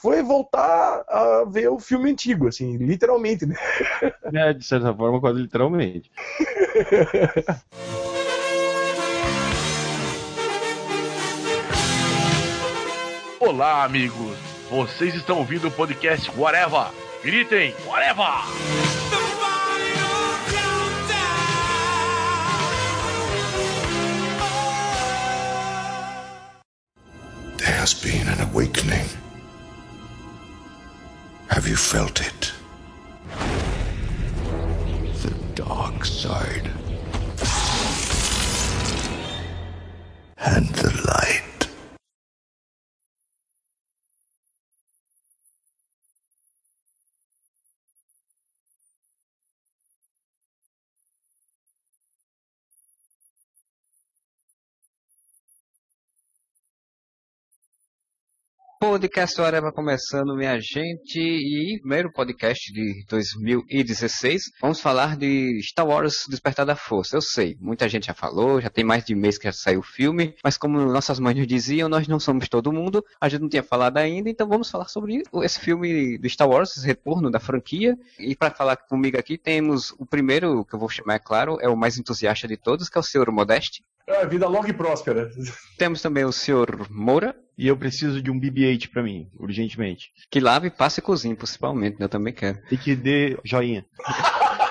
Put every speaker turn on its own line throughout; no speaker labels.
foi voltar a ver o filme antigo, assim, literalmente, né?
É, de certa forma, quase literalmente.
Olá, amigos! Vocês estão ouvindo o podcast Whatever! Gritem, Whatever!
There has been an awakening. Have you felt it? The dark side. And the
Podcast vai começando, minha gente, e primeiro podcast de 2016. Vamos falar de Star Wars Despertar da Força. Eu sei, muita gente já falou, já tem mais de mês que já saiu o filme, mas como nossas mães nos diziam, nós não somos todo mundo, a gente não tinha falado ainda, então vamos falar sobre esse filme do Star Wars, esse retorno da franquia. E para falar comigo aqui temos o primeiro, que eu vou chamar, é claro, é o mais entusiasta de todos, que é o senhor Modeste.
É, vida longa e próspera.
Temos também o senhor Moura.
E eu preciso de um BB-8 pra mim, urgentemente.
Que lave, passe e cozinhe, principalmente, né? eu também quero.
Tem que dê joinha.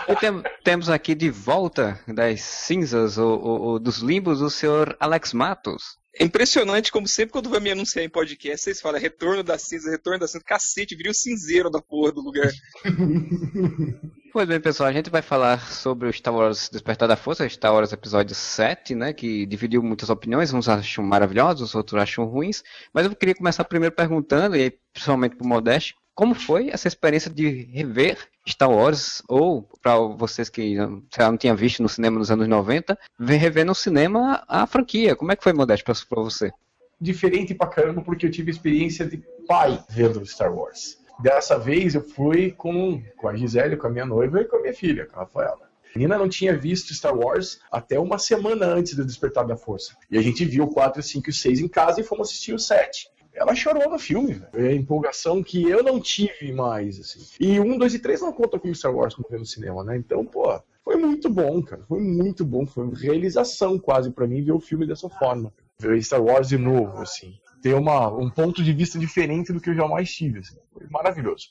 E tem- temos aqui de volta das cinzas ou, ou- ou dos limbos o senhor Alex Matos.
É impressionante como sempre quando vai me anunciar em podcast, vocês falam retorno da cinza, retorno da cinza. Cacete, viria o cinzeiro da porra do lugar.
Pois bem, pessoal, a gente vai falar sobre o Star Wars Despertar da Força, Star Wars Episódio 7, né, que dividiu muitas opiniões, uns acham maravilhosos, outros acham ruins, mas eu queria começar primeiro perguntando, e principalmente pro Modeste, como foi essa experiência de rever Star Wars, ou para vocês que sei lá, não tinham visto no cinema nos anos 90, ver- rever no cinema a franquia, como é que foi, Modeste, pra você?
Diferente pra caramba, porque eu tive experiência de pai vendo Star Wars. Dessa vez eu fui com, com a Gisele, com a minha noiva e com a minha filha, com a Rafaela. A menina não tinha visto Star Wars até uma semana antes do Despertar da Força. E a gente viu o 4, 5 e 6 em casa e fomos assistir o 7. Ela chorou no filme, velho. É a empolgação que eu não tive mais, assim. E 1, 2 e 3 não contam como Star Wars como ver no cinema, né? Então, pô, foi muito bom, cara. Foi muito bom. Foi uma realização quase pra mim ver o filme dessa forma. Ver Star Wars de novo, assim. Ter uma, um ponto de vista diferente do que eu jamais tive, assim. Foi maravilhoso.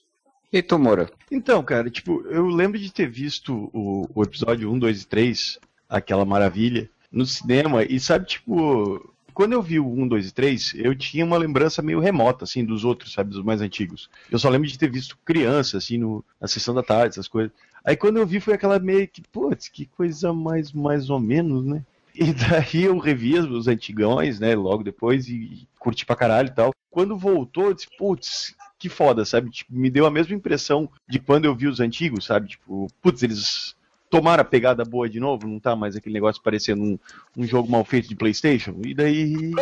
E tu, Moura?
Então, cara, tipo, eu lembro de ter visto o, o episódio 1, 2 e 3, aquela maravilha, no cinema, e sabe, tipo, quando eu vi o 1, 2 e 3, eu tinha uma lembrança meio remota, assim, dos outros, sabe, dos mais antigos. Eu só lembro de ter visto criança, assim, no, na sessão da tarde, essas coisas. Aí quando eu vi foi aquela meio que, putz, que coisa mais, mais ou menos, né? E daí eu revi os antigões, né, logo depois, e, e curti pra caralho e tal. Quando voltou, eu disse, putz, que foda, sabe? Tipo, me deu a mesma impressão de quando eu vi os antigos, sabe? Tipo, putz, eles tomaram a pegada boa de novo, não tá mais aquele negócio parecendo um, um jogo mal feito de Playstation. E daí...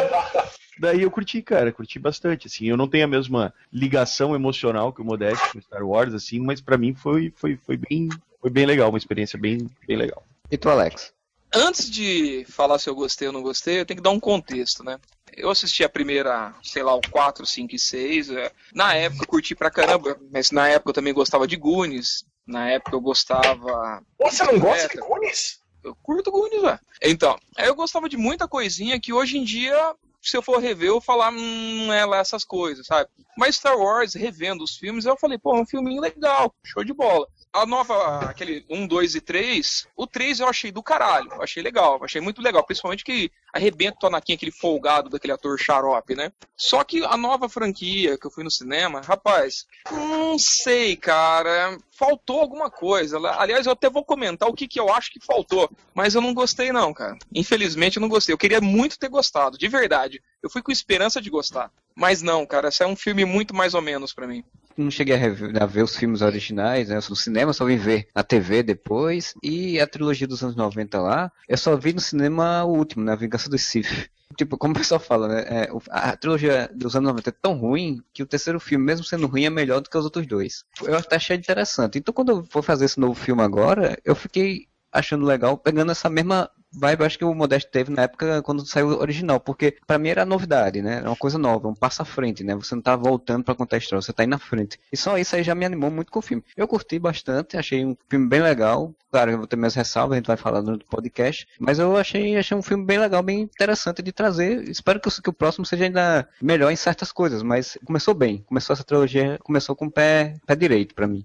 Daí eu curti, cara, curti bastante, assim, eu não tenho a mesma ligação emocional que o Modeste com Star Wars, assim, mas pra mim foi, foi, foi, bem, foi bem legal, uma experiência bem, bem legal.
E tu, Alex?
Antes de falar se eu gostei ou não gostei, eu tenho que dar um contexto, né? Eu assisti a primeira, sei lá, o 4, 5 e 6. é, Na época eu curti pra caramba, mas na época eu também gostava de Goonies. Na época eu gostava.
Você não gosta de Goonies?
Eu curto Goonies, velho. Então, eu gostava de muita coisinha que hoje em dia, se eu for rever, eu vou falar, hum, não é lá essas coisas, sabe? Mas Star Wars, revendo os filmes, eu falei, pô, é um filminho legal, show de bola. A nova, aquele 1, 2 e 3, o 3 eu achei do caralho, achei legal, achei muito legal, principalmente que arrebenta o Anakin, aquele folgado daquele ator xarope, né? Só que a nova franquia que eu fui no cinema, rapaz, não sei, cara, faltou alguma coisa. Aliás, eu até vou comentar o que, que eu acho que faltou, mas eu não gostei não, cara. Infelizmente eu não gostei. Eu queria muito ter gostado, de verdade. Eu fui com esperança de gostar. Mas não, cara, esse é um filme muito mais ou menos pra mim.
não cheguei a, rever- a ver os filmes originais, né? No cinema, só vim ver na TV depois. E a trilogia dos anos 90 lá, eu só vi no cinema o último, né? A Vingança dos Sith. Tipo, como o pessoal fala, né? é, a trilogia dos anos 90 é tão ruim que o terceiro filme, mesmo sendo ruim, é melhor do que os outros dois. Eu até achei interessante. Então, quando eu for fazer esse novo filme agora, eu fiquei achando legal, pegando essa mesma vibe acho que o Modesto teve na época quando saiu o original, porque pra mim era novidade, né? Era uma coisa nova, um passo à frente, né? Você não tá voltando pra contar a história, você tá aí na frente. E só isso aí já me animou muito com o filme. Eu curti bastante, achei um filme bem legal. Claro, eu vou ter minhas ressalvas, a gente vai falar no podcast. Mas eu achei, achei um filme bem legal, bem interessante de trazer. Espero que, o- que o próximo seja ainda melhor em certas coisas, mas começou bem. Começou essa trilogia, começou com o pé, pé direito pra mim.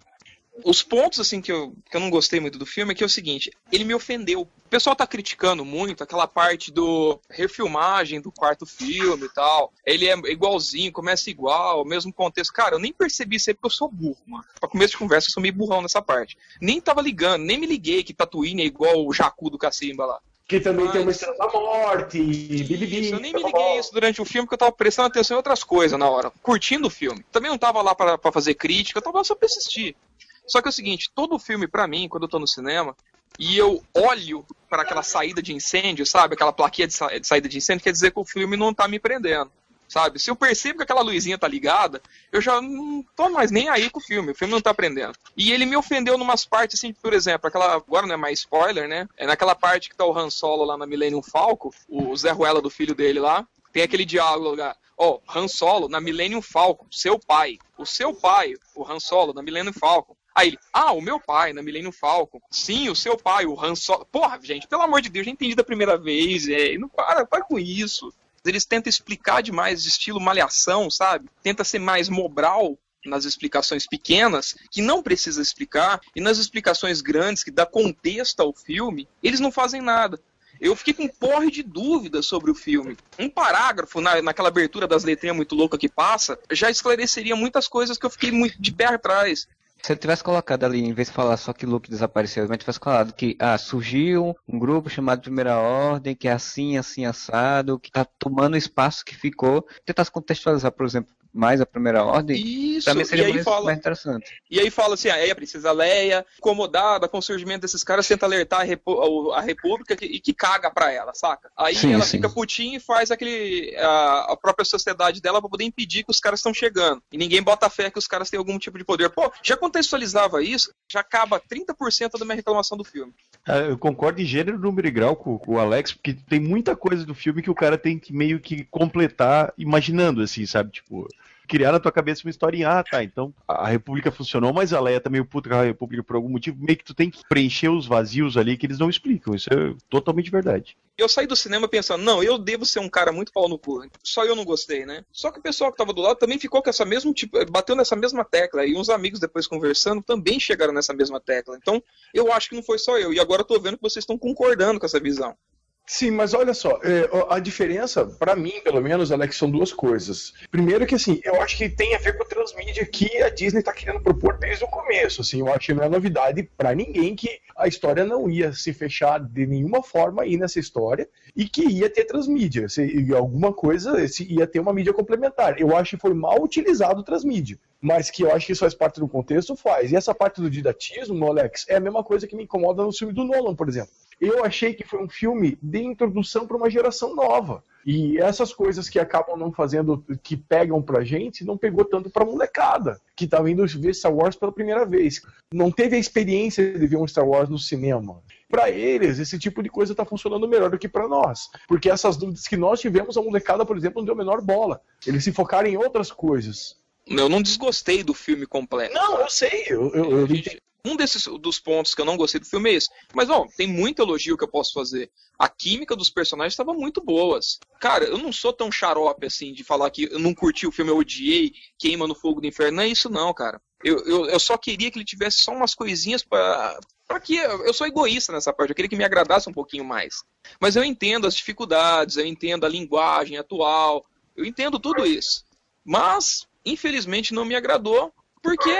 Os pontos, assim, que eu, que eu não gostei muito do filme é que é o seguinte, ele me ofendeu. O pessoal tá criticando muito aquela parte do refilmagem do quarto filme e tal. Ele é igualzinho, começa igual, mesmo contexto. Cara, eu nem percebi isso aí porque eu sou burro, mano. Pra começo de conversa, eu sou meio burrão nessa parte. Nem tava ligando, nem me liguei que Tatooine é igual o Jacu do Cacimba lá.
Que também tem uma
Mas-
estrela da morte, bibibi.
Isso, eu nem me liguei isso durante o filme, porque eu tava prestando atenção em outras coisas na hora, curtindo o filme. Também não tava lá pra pra fazer crítica, eu tava lá só pra assistir. Só que é o seguinte, todo filme pra mim, quando eu tô no cinema, e eu olho para aquela saída de incêndio, sabe? Aquela plaquinha de, sa- de saída de incêndio, quer dizer que o filme não tá me prendendo. Sabe? Se eu percebo que aquela luzinha tá ligada, eu já não tô mais nem aí com o filme. O filme não tá prendendo. E ele me ofendeu numas partes, assim, por exemplo, aquela. Agora não é mais spoiler, né? É naquela parte que tá o Han Solo lá na Millennium Falcon, o Zé Ruela do filho dele lá. Tem aquele diálogo lá. Ó, Han Solo na Millennium Falcon, seu pai. O seu pai, o Han Solo na Millennium Falcon. Aí ele, ah, o meu pai na Millennium Falcon. Sim, o seu pai, o Han Solo. Porra, gente, pelo amor de Deus, já entendi da primeira vez. É, não para, para com isso. Eles tentam explicar demais, estilo malhação, sabe? Tenta ser mais mobral nas explicações pequenas, que não precisa explicar, e nas explicações grandes, que dá contexto ao filme, eles não fazem nada. Eu fiquei com porre de dúvidas sobre o filme. Um parágrafo na, naquela abertura das letrinhas muito louca que passa já esclareceria muitas coisas que eu fiquei muito de pé atrás.
Se ele tivesse colocado ali, em vez de falar só que Luke desapareceu, mas tivesse falado que ah, surgiu um grupo chamado Primeira Ordem, que é assim, assim, assado, que tá tomando o espaço que ficou. Tentasse contextualizar, por exemplo, mais a Primeira Ordem,
Isso,
também
e
seria
aí
mais,
fala,
mais interessante.
E aí fala assim, aí a princesa Leia, incomodada com o surgimento desses caras, tenta alertar a, Repu- a República que- e que caga pra ela, saca? Aí
Sim,
ela
sim.
fica putinha e faz aquele a, a própria sociedade dela pra poder impedir que os caras estão chegando. E ninguém bota fé que os caras têm algum tipo de poder. Pô, já contextualizava isso, já acaba 30% da minha reclamação do filme.
Ah, Eu concordo em gênero, número e grau com, com o Alex, porque tem muita coisa do filme que o cara tem que meio que completar imaginando, assim, sabe? Tipo, criar na tua cabeça uma historinha, ah, tá, então a República funcionou, mas a Leia tá meio puta com a República por algum motivo, meio que tu tem que preencher os vazios ali que eles não explicam, isso é totalmente verdade.
Eu saí do cinema pensando, não, eu devo ser um cara muito pau no cu. Só eu não gostei, né? Só que o pessoal que tava do lado também ficou com essa mesma, tipo, bateu nessa mesma tecla. E uns amigos depois conversando também chegaram nessa mesma tecla. Então, eu acho que não foi só eu. E agora eu tô vendo que vocês estão concordando com essa visão.
Sim, mas olha só, é, a diferença, pra mim, pelo menos, Alex, são duas coisas. Primeiro que, assim, eu acho que tem a ver com a transmídia que a Disney tá querendo propor desde o começo, assim, eu acho que não é novidade pra ninguém que a história não ia se fechar de nenhuma forma aí nessa história e que ia ter transmídia, se, alguma coisa, se ia ter uma mídia complementar. Eu acho que foi mal utilizado o transmídia. Mas que eu acho que isso faz parte do contexto, faz. E essa parte do didatismo, Alex, é a mesma coisa que me incomoda no filme do Nolan, por exemplo. Eu achei que foi um filme de introdução para uma geração nova. E essas coisas que acabam não fazendo, que pegam pra gente, não pegou tanto pra molecada, que tá vindo ver Star Wars pela primeira vez. Não teve a experiência de ver um Star Wars no cinema. Pra eles, esse tipo de coisa tá funcionando melhor do que pra nós. Porque essas dúvidas que nós tivemos, a molecada, por exemplo, não deu a menor bola. Eles se focaram em outras coisas.
Eu não desgostei do filme completo.
Não, eu sei, eu, eu, eu.
Um desses dos pontos que eu não gostei do filme é esse. Mas, ó, tem muito elogio que eu posso fazer. A química dos personagens estava muito boas. Cara, eu não sou tão xarope assim de falar que eu não curti o filme, eu odiei, queima no fogo do inferno. Não é isso, não, cara. Eu, eu, eu só queria que ele tivesse só umas coisinhas para para que eu sou egoísta nessa parte, eu queria que me agradasse um pouquinho mais. Mas eu entendo as dificuldades, eu entendo a linguagem atual, eu entendo tudo isso. Mas, infelizmente, não me agradou, porque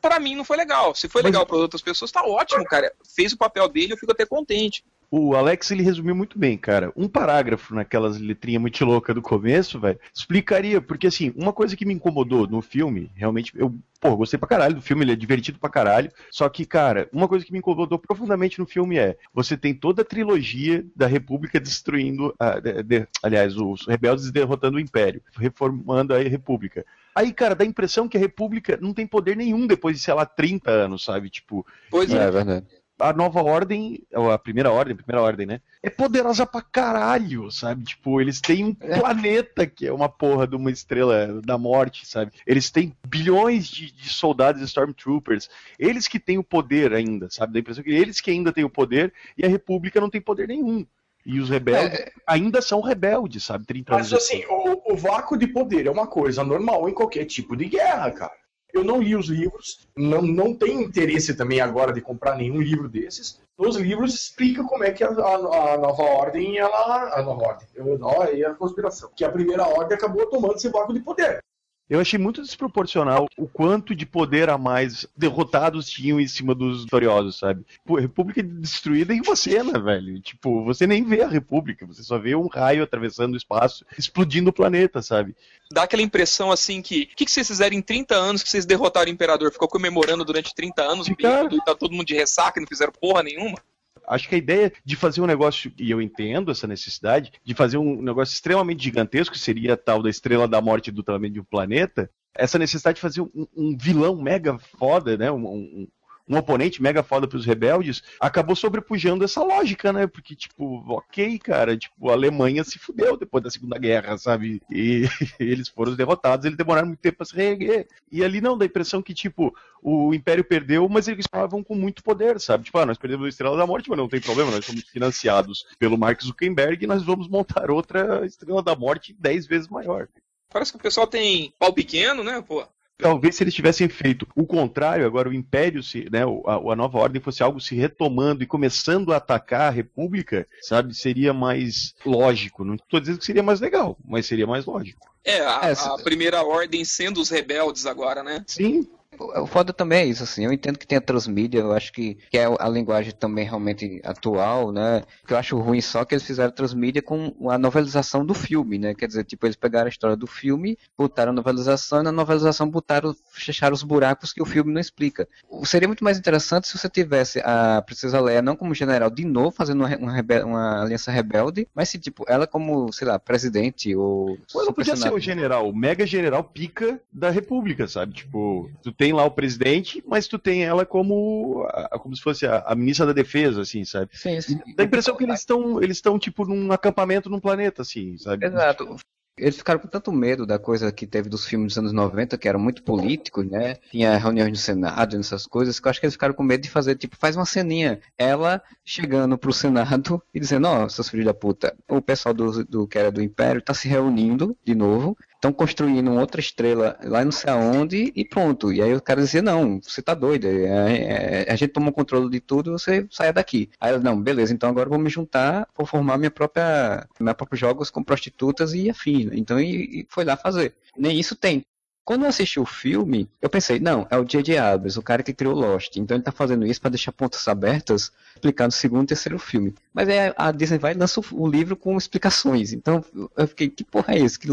para mim não foi legal. Se foi legal para outras pessoas, tá ótimo, cara. Fez o papel dele, eu fico até contente.
O Alex ele resumiu muito bem, cara. Um parágrafo naquelas letrinhas muito loucas do começo, velho, explicaria, porque assim, uma coisa que me incomodou no filme, realmente, eu, pô, gostei pra caralho do filme, ele é divertido pra caralho. Só que, cara, uma coisa que me incomodou profundamente no filme é: você tem toda a trilogia da República destruindo, a, de, de, aliás, os rebeldes derrotando o Império, reformando a República. Aí, cara, dá a impressão que a República não tem poder nenhum depois de, sei lá, 30 anos, sabe? Tipo.
Pois
É,
é.
é verdade.
A nova ordem, ou a primeira ordem, a primeira ordem, né? É poderosa pra caralho, sabe? Tipo, eles têm um planeta que é uma porra de uma estrela da morte, sabe? Eles têm bilhões de, de soldados Stormtroopers. Eles que têm o poder ainda, sabe? Dá a impressão que eles que ainda têm o poder e a República não tem poder nenhum. E os rebeldes
É.
ainda são rebeldes, sabe? 30 anos
Mas assim, o, o vácuo de poder é uma coisa normal em qualquer tipo de guerra, cara. Eu não li os livros, não, não tenho interesse também agora de comprar nenhum livro desses. Nos livros explica como é que a, a- a nova ordem, ela. A nova ordem. Eu, olha aí a conspiração. Que a primeira ordem acabou tomando esse vácuo de poder.
Eu achei muito desproporcional o quanto de poder a mais derrotados tinham em cima dos vitoriosos, sabe? Pô, República destruída em você, né, velho? Tipo, você nem vê a República, você só vê um raio atravessando o espaço, explodindo o planeta, sabe?
Dá aquela impressão assim que. O que, que vocês fizeram em 30 anos que vocês derrotaram o imperador? Ficou comemorando durante 30 anos,
Ficaram.
e tá todo mundo de ressaca e não fizeram porra nenhuma?
Acho que a ideia de fazer um negócio, e eu entendo essa necessidade, de fazer um negócio extremamente gigantesco, que seria tal da estrela da morte do tamanho de um planeta, essa necessidade de fazer um, um vilão mega foda, né? Um, um- um oponente mega foda pros rebeldes, acabou sobrepujando essa lógica, né? Porque, tipo, ok, cara, tipo, a Alemanha se fudeu depois da Segunda Guerra, sabe? E eles foram derrotados, eles demoraram muito tempo pra se reerguer. E ali não, dá a impressão que, tipo, o Império perdeu, mas eles estavam com muito poder, sabe? Tipo, ah, nós perdemos a Estrela da Morte, mas não tem problema, nós somos financiados pelo Mark Zuckerberg e nós vamos montar outra Estrela da Morte dez vezes maior.
Parece que o pessoal tem pau pequeno, né, pô?
Talvez se eles tivessem feito o contrário, agora o Império, se, né, a, a nova ordem fosse algo se retomando e começando a atacar a República, sabe, seria mais lógico. Não estou dizendo que seria mais legal, mas seria mais lógico.
É, a,
É,
a primeira ordem sendo os rebeldes agora, né?
Sim,
O foda também é isso, assim, eu entendo que tem a transmídia, eu acho que, que é a linguagem também realmente atual, né, que eu acho ruim só que eles fizeram transmídia com a novelização do filme, né, quer dizer, tipo, eles pegaram a história do filme, botaram a novelização e na novelização botaram, fecharam os buracos que o filme não explica. Seria muito mais interessante se você tivesse a Princesa Leia não como general de novo, fazendo uma, uma, rebe- uma aliança rebelde, mas se, tipo, ela como, sei lá, presidente ou...
Mas não podia ser o general, o mega general pica da república, sabe? Tipo, tu tem lá o presidente, mas tu tem ela como como se fosse a, a ministra da defesa, assim, sabe?
Sim, sim.
Dá a impressão que eles estão eles estão tipo num acampamento num planeta, assim, sabe?
Exato. Eles ficaram com tanto medo da coisa que teve dos filmes dos anos 90, que eram muito políticos, né? Tinha reuniões no Senado, essas coisas, que eu acho que eles ficaram com medo de fazer, tipo, faz uma ceninha. Ela chegando pro Senado e dizendo, ó, seus filhos da puta, o pessoal do, do que era do Império tá se reunindo de novo, estão construindo outra estrela lá não sei aonde e pronto. E aí o cara dizia, não, você tá doido, é- é- a gente toma o controle de tudo você saia daqui. Aí ela, não, beleza, então agora eu vou me juntar, vou formar minha própria, minha próprios jogos com prostitutas e afins. Então, e, e foi lá fazer. Nem isso tem. Quando eu assisti o filme, eu pensei, não, é o J.J. Abrams, o cara que criou Lost. Então ele tá fazendo isso para deixar pontas abertas, explicando o segundo e terceiro filme. Mas aí a Disney vai e lança o- livro com explicações. Então eu fiquei, que porra é esse? Que,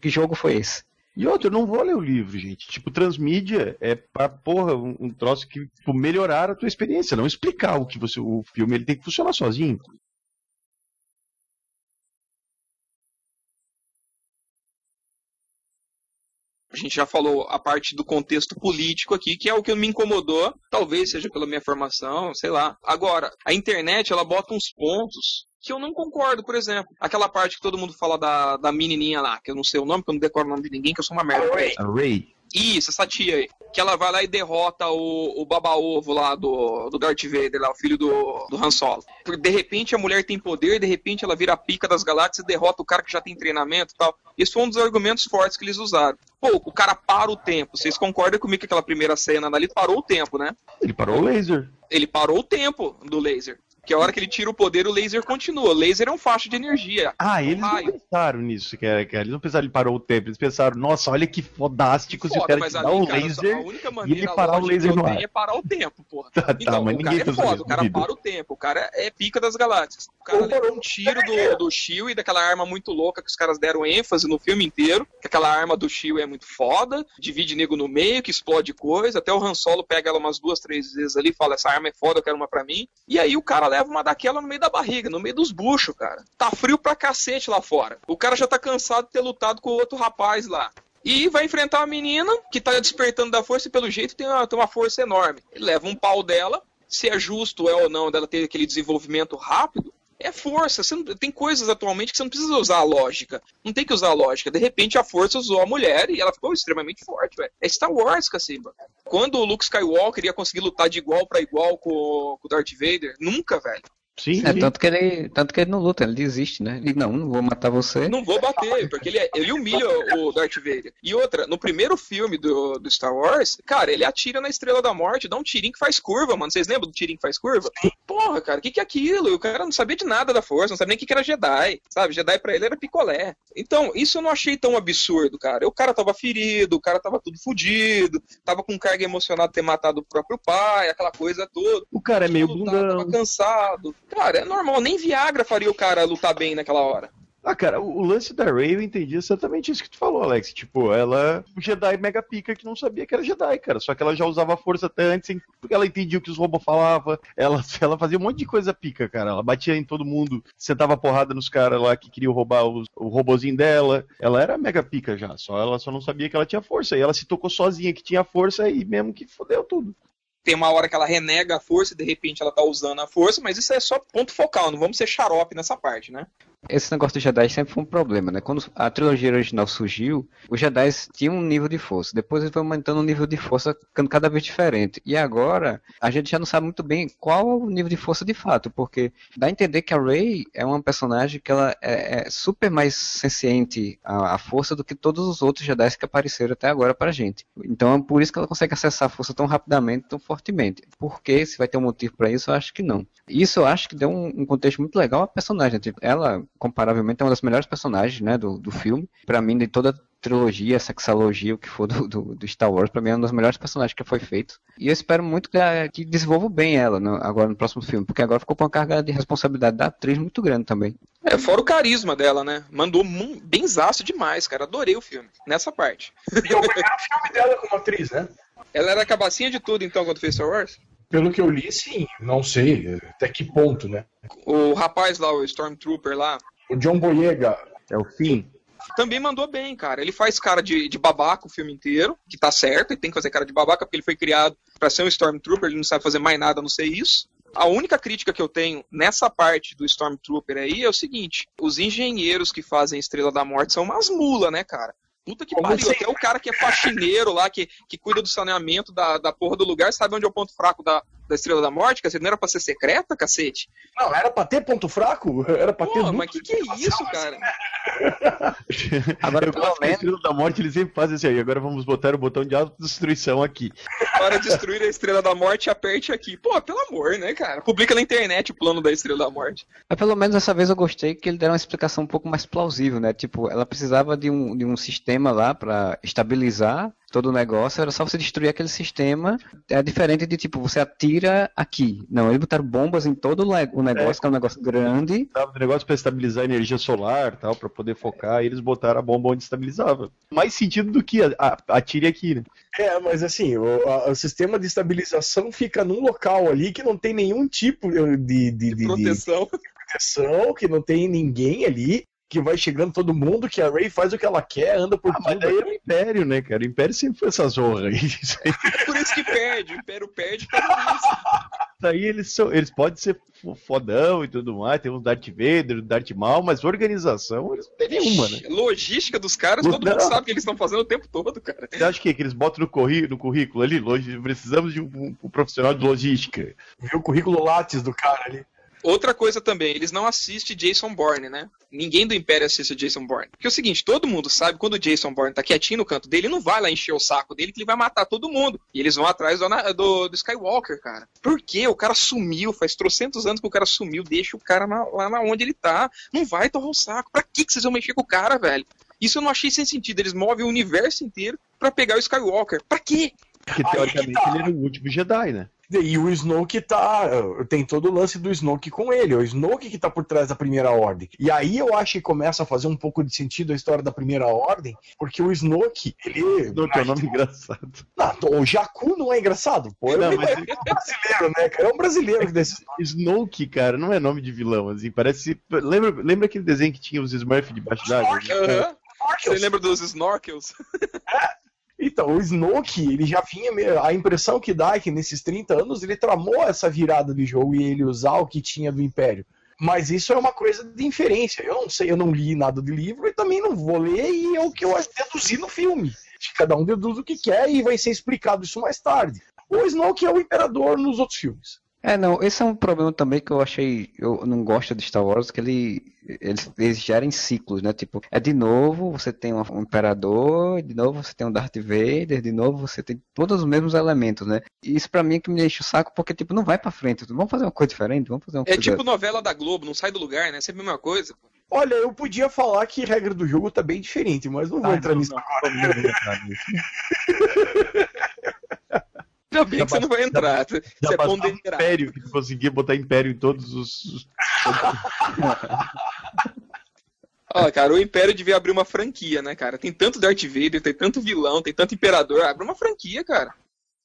que jogo foi esse?
E outro, eu não vou ler o livro, gente. Tipo, transmídia é pra, porra, um, um troço que tipo, melhorar a tua experiência, não explicar o que você. O filme ele tem que funcionar sozinho.
A gente já falou a parte do contexto político aqui, que é o que me incomodou, talvez seja pela minha formação, sei lá. Agora, a internet, ela bota uns pontos que eu não concordo, por exemplo. Aquela parte que todo mundo fala da, da menininha lá, que eu não sei o nome, que eu não decoro o nome de ninguém, que eu sou uma merda. isso.
A Ray.
Isso, essa tia aí. Que ela vai lá e derrota o, o baba-ovo lá do, do Darth Vader, lá, o filho do, do Han Solo. De repente a mulher tem poder, de repente ela vira a pica das galáxias e derrota o cara que já tem treinamento e tal. Esse foi um dos argumentos fortes que eles usaram. Pô, o cara para o tempo. Vocês concordam comigo que aquela primeira cena ali parou o tempo, né?
Ele parou o laser.
Ele parou o tempo do laser. Que a hora que ele tira o poder, o laser continua. O laser é um faixa de energia.
Ah, eles
Raio.
não pensaram nisso, cara, cara. Eles não pensaram ele parou o tempo. Eles pensaram, nossa, olha que fodástico se o cara um
cara,
laser. e ele parar o laser no ar.
é parar o tempo, porra.
Tá, tá,
Então,
mas
o
ninguém
cara é foda, o cara
duvido.
para o tempo, o cara é pica das galáxias. O cara leva um tiro do, do Shield, daquela arma muito louca que os caras deram ênfase no filme inteiro, que aquela arma do Shield é muito foda, divide nego no meio, que explode coisa, até o Han Solo pega ela umas duas, três vezes ali e fala, essa arma é foda, eu quero uma pra mim. E aí o cara leva uma daquela no meio da barriga, no meio dos buchos, cara. Tá frio pra cacete lá fora. O cara já tá cansado de ter lutado com o outro rapaz lá. E vai enfrentar uma menina que tá despertando da força e pelo jeito tem uma, tem uma força enorme. Ele leva um pau dela, se é justo é ou não dela ter aquele desenvolvimento rápido, é força. Não, tem coisas atualmente que você não precisa usar a lógica. Não tem que usar a lógica. De repente a força usou a mulher e ela ficou extremamente forte, velho. É Star Wars, Cacimba. Quando o Luke Skywalker ia conseguir lutar de igual para igual com o Darth Vader? Nunca, velho.
Sim,
É,
sim.
tanto que, ele, tanto que ele não luta, ele desiste, né? Ele, não, não vou matar você.
Não vou bater, porque ele, é- ele humilha o Darth Vader. E outra, no primeiro filme do, do Star Wars, cara, ele atira na Estrela da Morte, dá um tirinho que faz curva, mano. Vocês lembram do tirinho que faz curva? Porra, cara, o que, que é aquilo? E o cara não sabia de nada da força, não sabia nem o que, que era Jedi, sabe? Jedi pra ele era picolé. Então, isso eu não achei tão absurdo, cara. O cara tava ferido, o cara tava tudo fudido, tava com carga emocional de ter matado o próprio pai, aquela coisa toda.
O cara é meio
Tava
bundão.
cansado. Cara, é normal, nem Viagra faria o cara lutar bem naquela hora.
Ah, cara, o, lance da Rey eu entendi exatamente isso que tu falou, Alex. Tipo, ela. Um Jedi mega pica que não sabia que era Jedi, cara. Só que ela já usava força até antes, porque ela entendia o que os robôs falavam. Ela, ela fazia um monte de coisa pica, cara. Ela batia em todo mundo, sentava porrada nos caras lá que queriam roubar os- o robozinho dela. Ela era mega pica já, só ela só não sabia que ela tinha força. E ela se tocou sozinha que tinha força e mesmo que fodeu tudo.
Tem uma hora que ela renega a força e de repente ela tá usando a força, mas isso é só ponto focal, não vamos ser xarope nessa parte, né?
Esse negócio do Jedi sempre foi um problema, né? Quando a trilogia original surgiu, os Jedi tinham um nível de força. Depois eles foram aumentando o nível de força, ficando cada vez diferente. E agora, a gente já não sabe muito bem qual é o nível de força de fato, porque dá a entender que a Rey é uma personagem que ela é, é super mais senciente à, à força do que todos os outros Jedi que apareceram até agora pra gente. Então é por isso que ela consegue acessar a força tão rapidamente, tão fortemente. Por que? Se vai ter um motivo pra isso, eu acho que não. Isso eu acho que deu um, um contexto muito legal à personagem. Tipo, ela, comparavelmente, é uma das melhores personagens né, do, do filme. Pra mim, de toda a trilogia, sexologia, o que for do, do, do Star Wars, pra mim é um dos melhores personagens que foi feito. E eu espero muito que, que desenvolva bem ela no- agora no próximo filme, porque agora ficou com uma carga de responsabilidade da atriz muito grande também.
É, fora o carisma dela, né? Mandou benzaço demais, cara. Adorei o filme. Nessa parte.
E é o primeiro filme dela como atriz, né?
Ela era a cabacinha de tudo, então, quando fez Star Wars?
Pelo que eu li, sim. Não sei até que ponto, né?
O rapaz lá, o Stormtrooper lá,
O John Boyega,
É o fim.
também mandou bem, cara. Ele faz cara de, de babaca o filme inteiro, que tá certo, ele tem que fazer cara de babaca porque ele foi criado pra ser um Stormtrooper, ele não sabe fazer mais nada a não ser isso. A única crítica que eu tenho nessa parte do Stormtrooper aí é o seguinte: os engenheiros que fazem Estrela da Morte são umas mulas, né, cara? Puta que
Como
pariu, até o cara que é faxineiro lá, que, que cuida do saneamento da, da porra do lugar, sabe onde é o ponto fraco da, da Estrela da Morte? Cacete, não era pra ser secreta, cacete?
Não, era pra ter ponto fraco? Era pra ter
Pô, mas
dupla
que que é isso, cara?
Agora,
eu
pelo
gosto que a
menos,
Estrela da Morte eles sempre fazem assim aí. Agora vamos botar o botão de autodestruição aqui.
Para destruir a Estrela da Morte, aperte aqui. Pô, pelo amor, né, cara? Publica na internet o plano da Estrela da Morte.
Mas pelo menos dessa vez eu gostei que ele deram uma explicação um pouco mais plausível, né? Tipo, ela precisava de um, de um sistema lá pra estabilizar todo o negócio, era só você destruir aquele sistema. É diferente de tipo, você atira aqui. Não, eles botaram bombas em todo o negócio, que é um negócio grande.
Tava um negócio pra estabilizar a energia solar tal, pra poder focar, e eles botaram a bomba onde estabilizava. Mais sentido do que a, a, atire aqui, né?
É, mas assim, o, a- o sistema de estabilização fica num local ali que não tem nenhum tipo de, de, de- de
Proteção.
proteção, que não tem ninguém ali, que vai chegando todo mundo, que a Ray faz o que ela quer, anda por
Ah, mas
tudo.
daí era o Império, né, cara? O Império sempre foi essa zorra aí.
É por isso que perde. O Império perde por isso.
Daí eles são, eles podem ser fo- fodão e tudo mais, tem uns Darth Vader, Darth Maul, mas organização eles não tem nenhuma, né?
Logística dos caras, todo
Não.
mundo sabe o que eles estão fazendo o tempo todo, cara.
Você acha que, que eles botam no, corri, no currículo ali? Precisamos de um, um profissional de logística.
Viu o currículo Lattes do cara ali.
Outra coisa também, eles não assistem Jason Bourne, né? Ninguém do Império assiste Jason Bourne. Porque é o seguinte, todo mundo sabe quando o Jason Bourne tá quietinho no canto dele, ele não vai lá encher o saco dele que ele vai matar todo mundo. E eles vão atrás do, do, do Skywalker, cara. Por quê? O cara sumiu, faz trocentos anos que o cara sumiu, deixa o cara na- lá na onde ele tá. Não vai torrar o saco. Pra que, que vocês vão mexer com o cara, velho? Isso eu não achei sem sentido. Eles movem o universo inteiro pra pegar o Skywalker. Pra quê?
Porque teoricamente
tá.
ele era o último Jedi, né?
E o Snoke tá. Tem todo o lance do Snoke com ele. É o Snoke que tá por trás da primeira ordem. E aí eu acho que começa a fazer um pouco de sentido a história da primeira ordem, porque o Snoke, ele.
Não, que é um nome engraçado.
Não, o Jakku não é engraçado, pô.
Não,
é
mas-
um brasileiro, né, cara? É um brasileiro desse.
Snoke, cara, não é nome de vilão, assim, parece... Lembra, lembra aquele desenho que tinha os Smurfs debaixo d'água?
Aham. Você lembra dos Snorkels?
Então, o Snoke, ele já vinha. A impressão que dá é que nesses 30 anos ele tramou essa virada de jogo e ele usar o que tinha do Império. Mas isso é uma coisa de inferência. Eu não sei, eu não li nada do livro e também não vou ler, e é o que eu deduzi no filme. Cada um deduz o que quer e vai ser explicado isso mais tarde. O Snoke é o imperador nos outros filmes.
É, não, esse é um problema também que eu achei, eu não gosto de Star Wars, que ele, eles, eles gerem ciclos, né? Tipo, é de novo você tem um, um imperador, de novo você tem um Darth Vader, de novo você tem todos os mesmos elementos, né? E isso pra mim é que me deixa o saco, porque tipo, não vai pra frente, vamos fazer uma coisa diferente, vamos fazer uma
É
coisa...
tipo novela da Globo, não sai do lugar, né? Sempre a mesma coisa.
Olha, eu podia falar que regra do jogo tá bem diferente, mas não vou
Ah,
entrar
não,
nisso
não,
agora.
não vou entrar nisso.
Ainda bem
Já
que você não vai entrar. Você
Já
é
bastava o
ponderar.
Império, que tu conseguia botar Império em todos os...
Olha, cara, o Império devia abrir uma franquia, né, cara? Tem tanto Darth Vader, tem tanto vilão, tem tanto Imperador. Abre uma franquia, cara.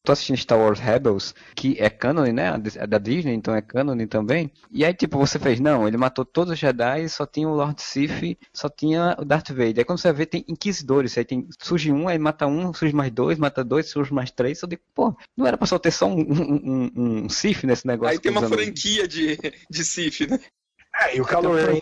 Tô assistindo Star Wars Rebels, que é canon, né? É da Disney, então é canon também. E aí, tipo, você fez, não, ele matou todos os Jedi, só tinha o Lord Sith, só tinha o Darth Vader. Aí quando você vê, tem Inquisidores, aí tem, surge um, aí mata um, surge mais dois, mata dois, surge mais três. Eu digo, pô, não era pra só ter só um, um, um, um Sith nesse negócio?
Aí tem uma franquia de, de Sith, né?
É, e o Kylo Ren, ele, ele,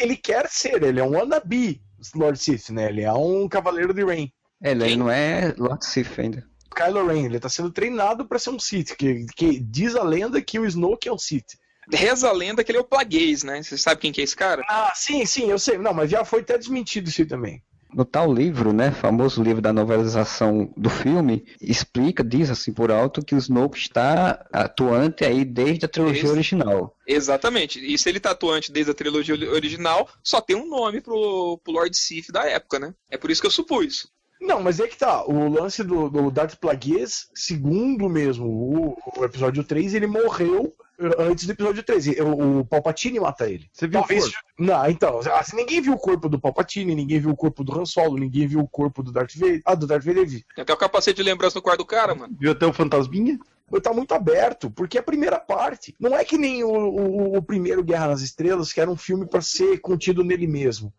ele quer ser, ele é um wannabe Lord Sith, né? Ele é um cavaleiro de Rain.
É, ele
Quem?
não é Lord Sith ainda.
Kylo Ren, ele tá sendo treinado pra ser um Sith, que, que diz a lenda que o Snoke é um Sith.
Reza a lenda que ele é o Plagueis, né? Você sabe quem que é esse cara?
Ah, sim, sim, eu sei. Não, mas já foi até desmentido isso aí também.
No tal livro, né, famoso livro da novelização do filme, explica, diz assim por alto, que o Snoke está atuante aí desde a trilogia
Desde-
original.
Exatamente. E se ele tá atuante desde a trilogia original, só tem um nome pro, pro Lord Sith da época, né? É por isso que eu supus.
Não, mas é que tá. O lance do, do Darth Plagueis, segundo mesmo o, o episódio 3, ele morreu antes do episódio 3. E O, o Palpatine mata ele.
Você viu o
Talvez.
corpo?
Não, então, assim, ninguém viu o corpo do Palpatine, ninguém viu o corpo do Han Solo, ninguém viu o corpo do Darth Vader. Ah, do Darth Vader vi.
Tem até o capacete de lembrança no quarto do cara, mano.
Viu até o Fantasminha?
Tá muito aberto, porque é a primeira parte. Não é que nem o, o, o primeiro Guerra nas Estrelas, que era um filme pra ser contido nele mesmo.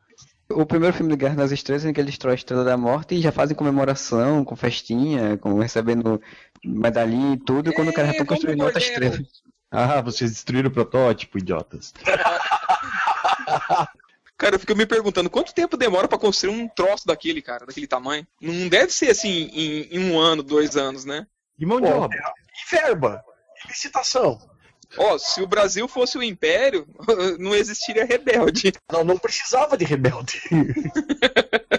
O primeiro filme de Guerra nas Estrelas em que ele destrói a Estrela da Morte e já fazem comemoração, com festinha, com recebendo medalhinha e tudo, quando o cara já
É,
tá construindo outra estrela.
Ah, vocês destruíram o protótipo, idiotas.
Cara, eu fico me perguntando quanto tempo demora pra construir um troço daquele, cara, daquele tamanho. Não deve ser assim em, em um ano, dois anos, né?
E mão de obra?
E verba, e licitação.
Ó, se o Brasil fosse o Império, não existiria rebelde.
Não, não precisava de rebelde.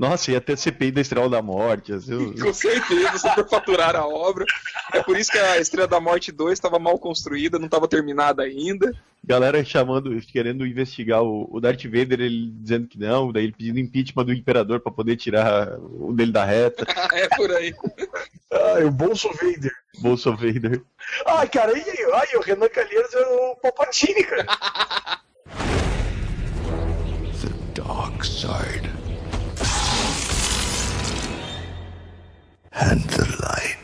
Nossa, ia ter CPI da Estrela da Morte. assim,
Com certeza, superfaturar a obra. É por isso que a Estrela da Morte 2 estava mal construída, não estava terminada ainda.
Galera chamando, querendo investigar o, o Darth Vader, ele dizendo que não, daí ele pedindo impeachment do Imperador pra poder tirar o dele da reta.
é por aí.
Ai, o Bolso Vader.
Bolso Vader.
Ai, cara, e aí, ai, o Renan Calheiros é o Palpatine, cara.
The dark side. And the light.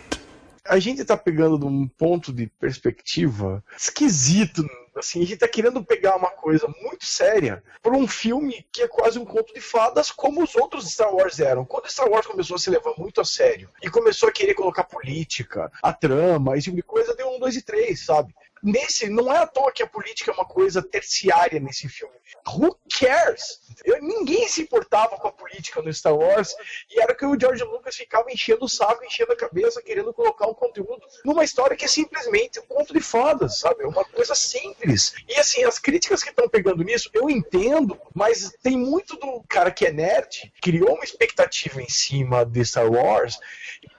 A gente tá pegando de um ponto de perspectiva esquisito. Assim, a gente tá querendo pegar uma coisa muito séria por um filme que é quase um conto de fadas, como os outros Star Wars eram. Quando Star Wars começou a se levar muito a sério e começou a querer colocar política, a trama, esse tipo de coisa, deu um, dois e três, sabe? Nesse, não é à toa que a política é uma coisa terciária nesse filme. Who cares? Eu- ninguém se importava com a política no Star Wars e era que o George Lucas ficava enchendo o saco, enchendo a cabeça, querendo colocar um conteúdo numa história que é simplesmente um conto de fadas, sabe? É uma coisa simples. E assim, as críticas que estão pegando nisso, eu entendo, mas tem muito do cara que é nerd, criou uma expectativa em cima de Star Wars,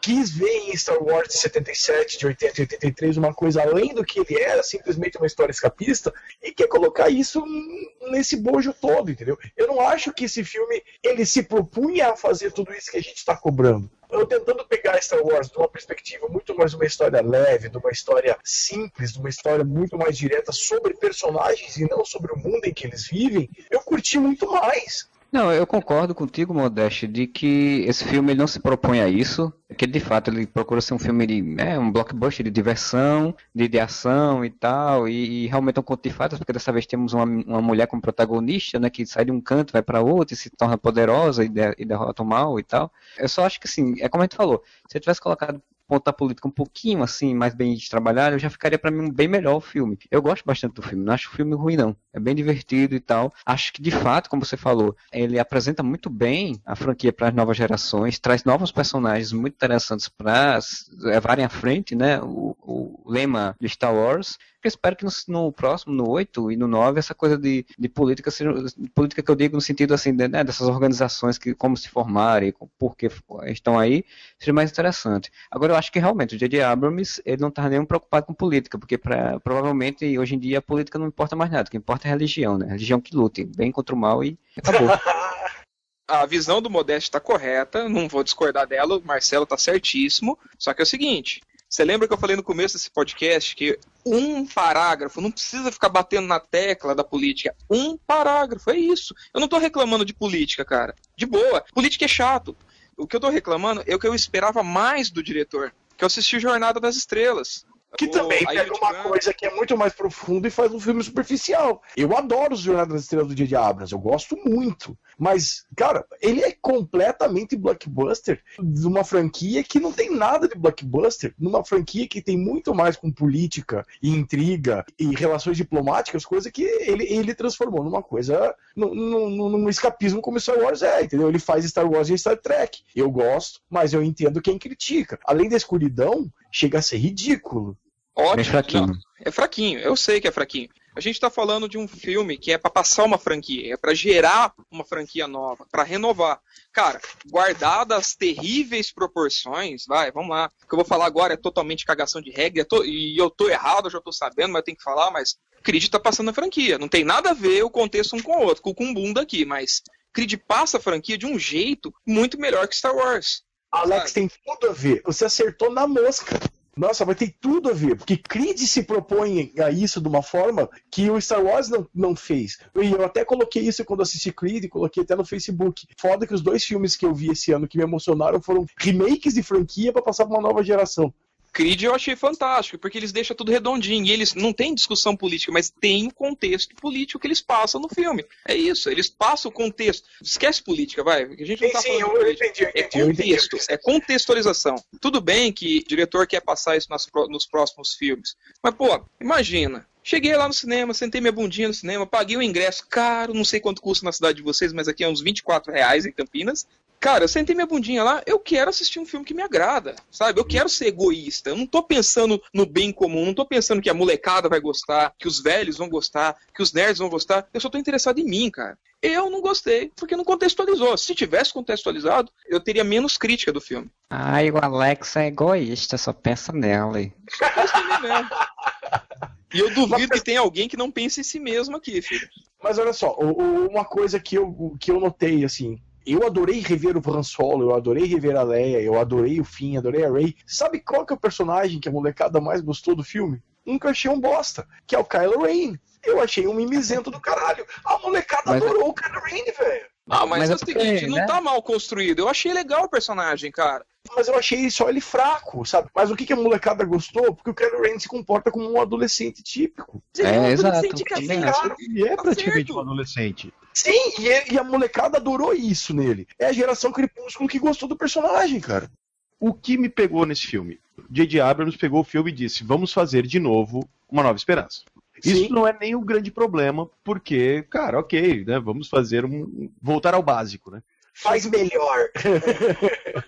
quis ver em Star Wars de 77, de 80 e 83 uma coisa além do que ele era, simplesmente uma história escapista, e quer colocar isso nesse bojo todo, entendeu? Eu não acho que esse filme ele se propunha a fazer tudo isso que a gente está cobrando. Eu tentando pegar Star Wars de uma perspectiva muito mais uma história leve, de uma história simples, de uma história muito mais direta sobre personagens e não sobre o mundo em que eles vivem, eu curti muito mais.
Não, eu concordo contigo, Modeste, de que esse filme ele não se propõe a isso, que de fato ele procura ser um filme de é, um blockbuster de diversão, de, de ação e tal, e, e realmente é um conto de fadas, porque dessa vez temos uma, uma mulher como protagonista, né, que sai de um canto, vai para outro e se torna poderosa e, de, e derrota o mal e tal. Eu só acho que assim, é como a gente falou, se eu tivesse colocado ponta política um pouquinho assim, mais bem trabalhado, eu já ficaria para mim bem melhor o filme. Eu gosto bastante do filme, não acho o filme ruim não. É bem divertido e tal. Acho que de fato, como você falou, ele apresenta muito bem a franquia para as novas gerações, traz novos personagens muito interessantes para levarem à frente, né, o, o lema de Star Wars eu espero que no, no, próximo, no 8 e no 9, essa coisa de, de política, seja, política que eu digo no sentido assim, de, né, dessas organizações que como se formarem, por que estão aí, seja mais interessante. Agora, eu acho que realmente o J.J. Abrams, ele não está nem preocupado com política, porque pra, provavelmente hoje em dia a política não importa mais nada, o que importa é a religião, né? A religião que lute, bem contra o mal e acabou.
a visão do Modeste está correta, não vou discordar dela, o Marcelo está certíssimo. Só que é o seguinte: você lembra que eu falei no começo desse podcast que um parágrafo, não precisa ficar batendo na tecla da política. Um parágrafo, é isso. Eu não tô reclamando de política, cara. De boa. Política é chato. O que eu tô reclamando é o que eu esperava mais do diretor. Que eu assisti Jornada das Estrelas.
Que também pega uma coisa que é muito mais profunda e faz um filme superficial. Eu adoro os Jornada das Estrelas do Dia de Abrams, eu gosto muito. Mas, cara, ele é completamente blockbuster de uma franquia que não tem nada de blockbuster, numa franquia que tem muito mais com política e intriga e relações diplomáticas, coisa que ele, ele transformou numa coisa, num, num, num escapismo como Star Wars é, entendeu? Ele faz Star Wars e Star Trek. Eu gosto, mas eu entendo quem critica. Além da escuridão, chega a ser ridículo.
Ótimo. É fraquinho. Não, é fraquinho, eu sei que é fraquinho. A gente está falando de um filme que é para passar uma franquia, é para gerar uma franquia nova, para renovar. Cara, guardadas as terríveis proporções, vai, vamos lá. O que eu vou falar agora é totalmente cagação de regra, e eu tô errado, eu já tô sabendo, mas eu tenho que falar, mas Creed tá passando a franquia. Não tem nada a ver o contexto um com o outro, com o Kumbum daqui, mas Creed passa a franquia de um jeito muito melhor que Star Wars.
Alex, sabe? tem tudo a ver. Você acertou na mosca. Nossa, vai ter tudo a ver, porque Creed se propõe a isso de uma forma que o Star Wars não, não fez. E eu até coloquei isso quando assisti Creed, coloquei até no Facebook. Foda que os dois filmes que eu vi esse ano que me emocionaram foram remakes de franquia para passar pra uma nova geração.
Creed eu achei fantástico, porque eles deixam tudo redondinho. E eles não tem discussão política, mas tem o contexto político que eles passam no filme. É isso, eles passam o contexto. Esquece política, vai. A gente não sim, tá sim, falando eu entendi, eu entendi, É contexto, entendi. é contextualização. Tudo bem que o diretor quer passar isso nas, nos próximos filmes. Mas, pô, imagina. Cheguei lá no cinema, sentei minha bundinha no cinema, paguei o ingresso caro, não sei quanto custa na cidade de vocês, mas aqui é uns 24 reais em Campinas. Cara, eu sentei minha bundinha lá, eu quero assistir um filme que me agrada, sabe? Eu quero ser egoísta. Eu não tô pensando no bem comum, não tô pensando que a molecada vai gostar, que os velhos vão gostar, que os nerds vão gostar. Eu só tô interessado em mim, cara. Eu não gostei, porque não contextualizou. Se tivesse contextualizado, eu teria menos crítica do filme.
Ai, o Alex é egoísta, só pensa nela. Só pensa em mim mesmo.
E eu duvido Mas... que tenha alguém que não pense em si mesmo aqui, filho.
Mas olha só, uma coisa que eu, que eu notei, assim, eu adorei rever o Han Solo, eu adorei rever a Leia, eu adorei o Finn, adorei a Rey. Sabe qual que é o personagem que a molecada mais gostou do filme? Um que eu achei um bosta, que é o Kylo Ren. Eu achei um mimizento do caralho. A molecada mas... adorou o Kylo Ren, velho.
Ah, mas, mas é o seguinte, é, não né? tá mal construído. Eu achei legal o personagem, cara.
Mas eu achei só ele fraco, sabe? Mas o que, que a molecada gostou? Porque o Kylo Ren se comporta como um adolescente típico.
Ele é, é um exato. adolescente que
é cara. Ele é tá praticamente certo. um adolescente.
Sim, e, e, a molecada adorou isso nele. É a geração crepúsculo que gostou do personagem, cara.
O que me pegou nesse filme? J.J. Abrams pegou o filme e disse: vamos fazer de novo uma nova esperança. Isso Sim. não é nem o grande problema, porque, cara, ok, né? Vamos fazer um. voltar ao básico, né?
Faz melhor.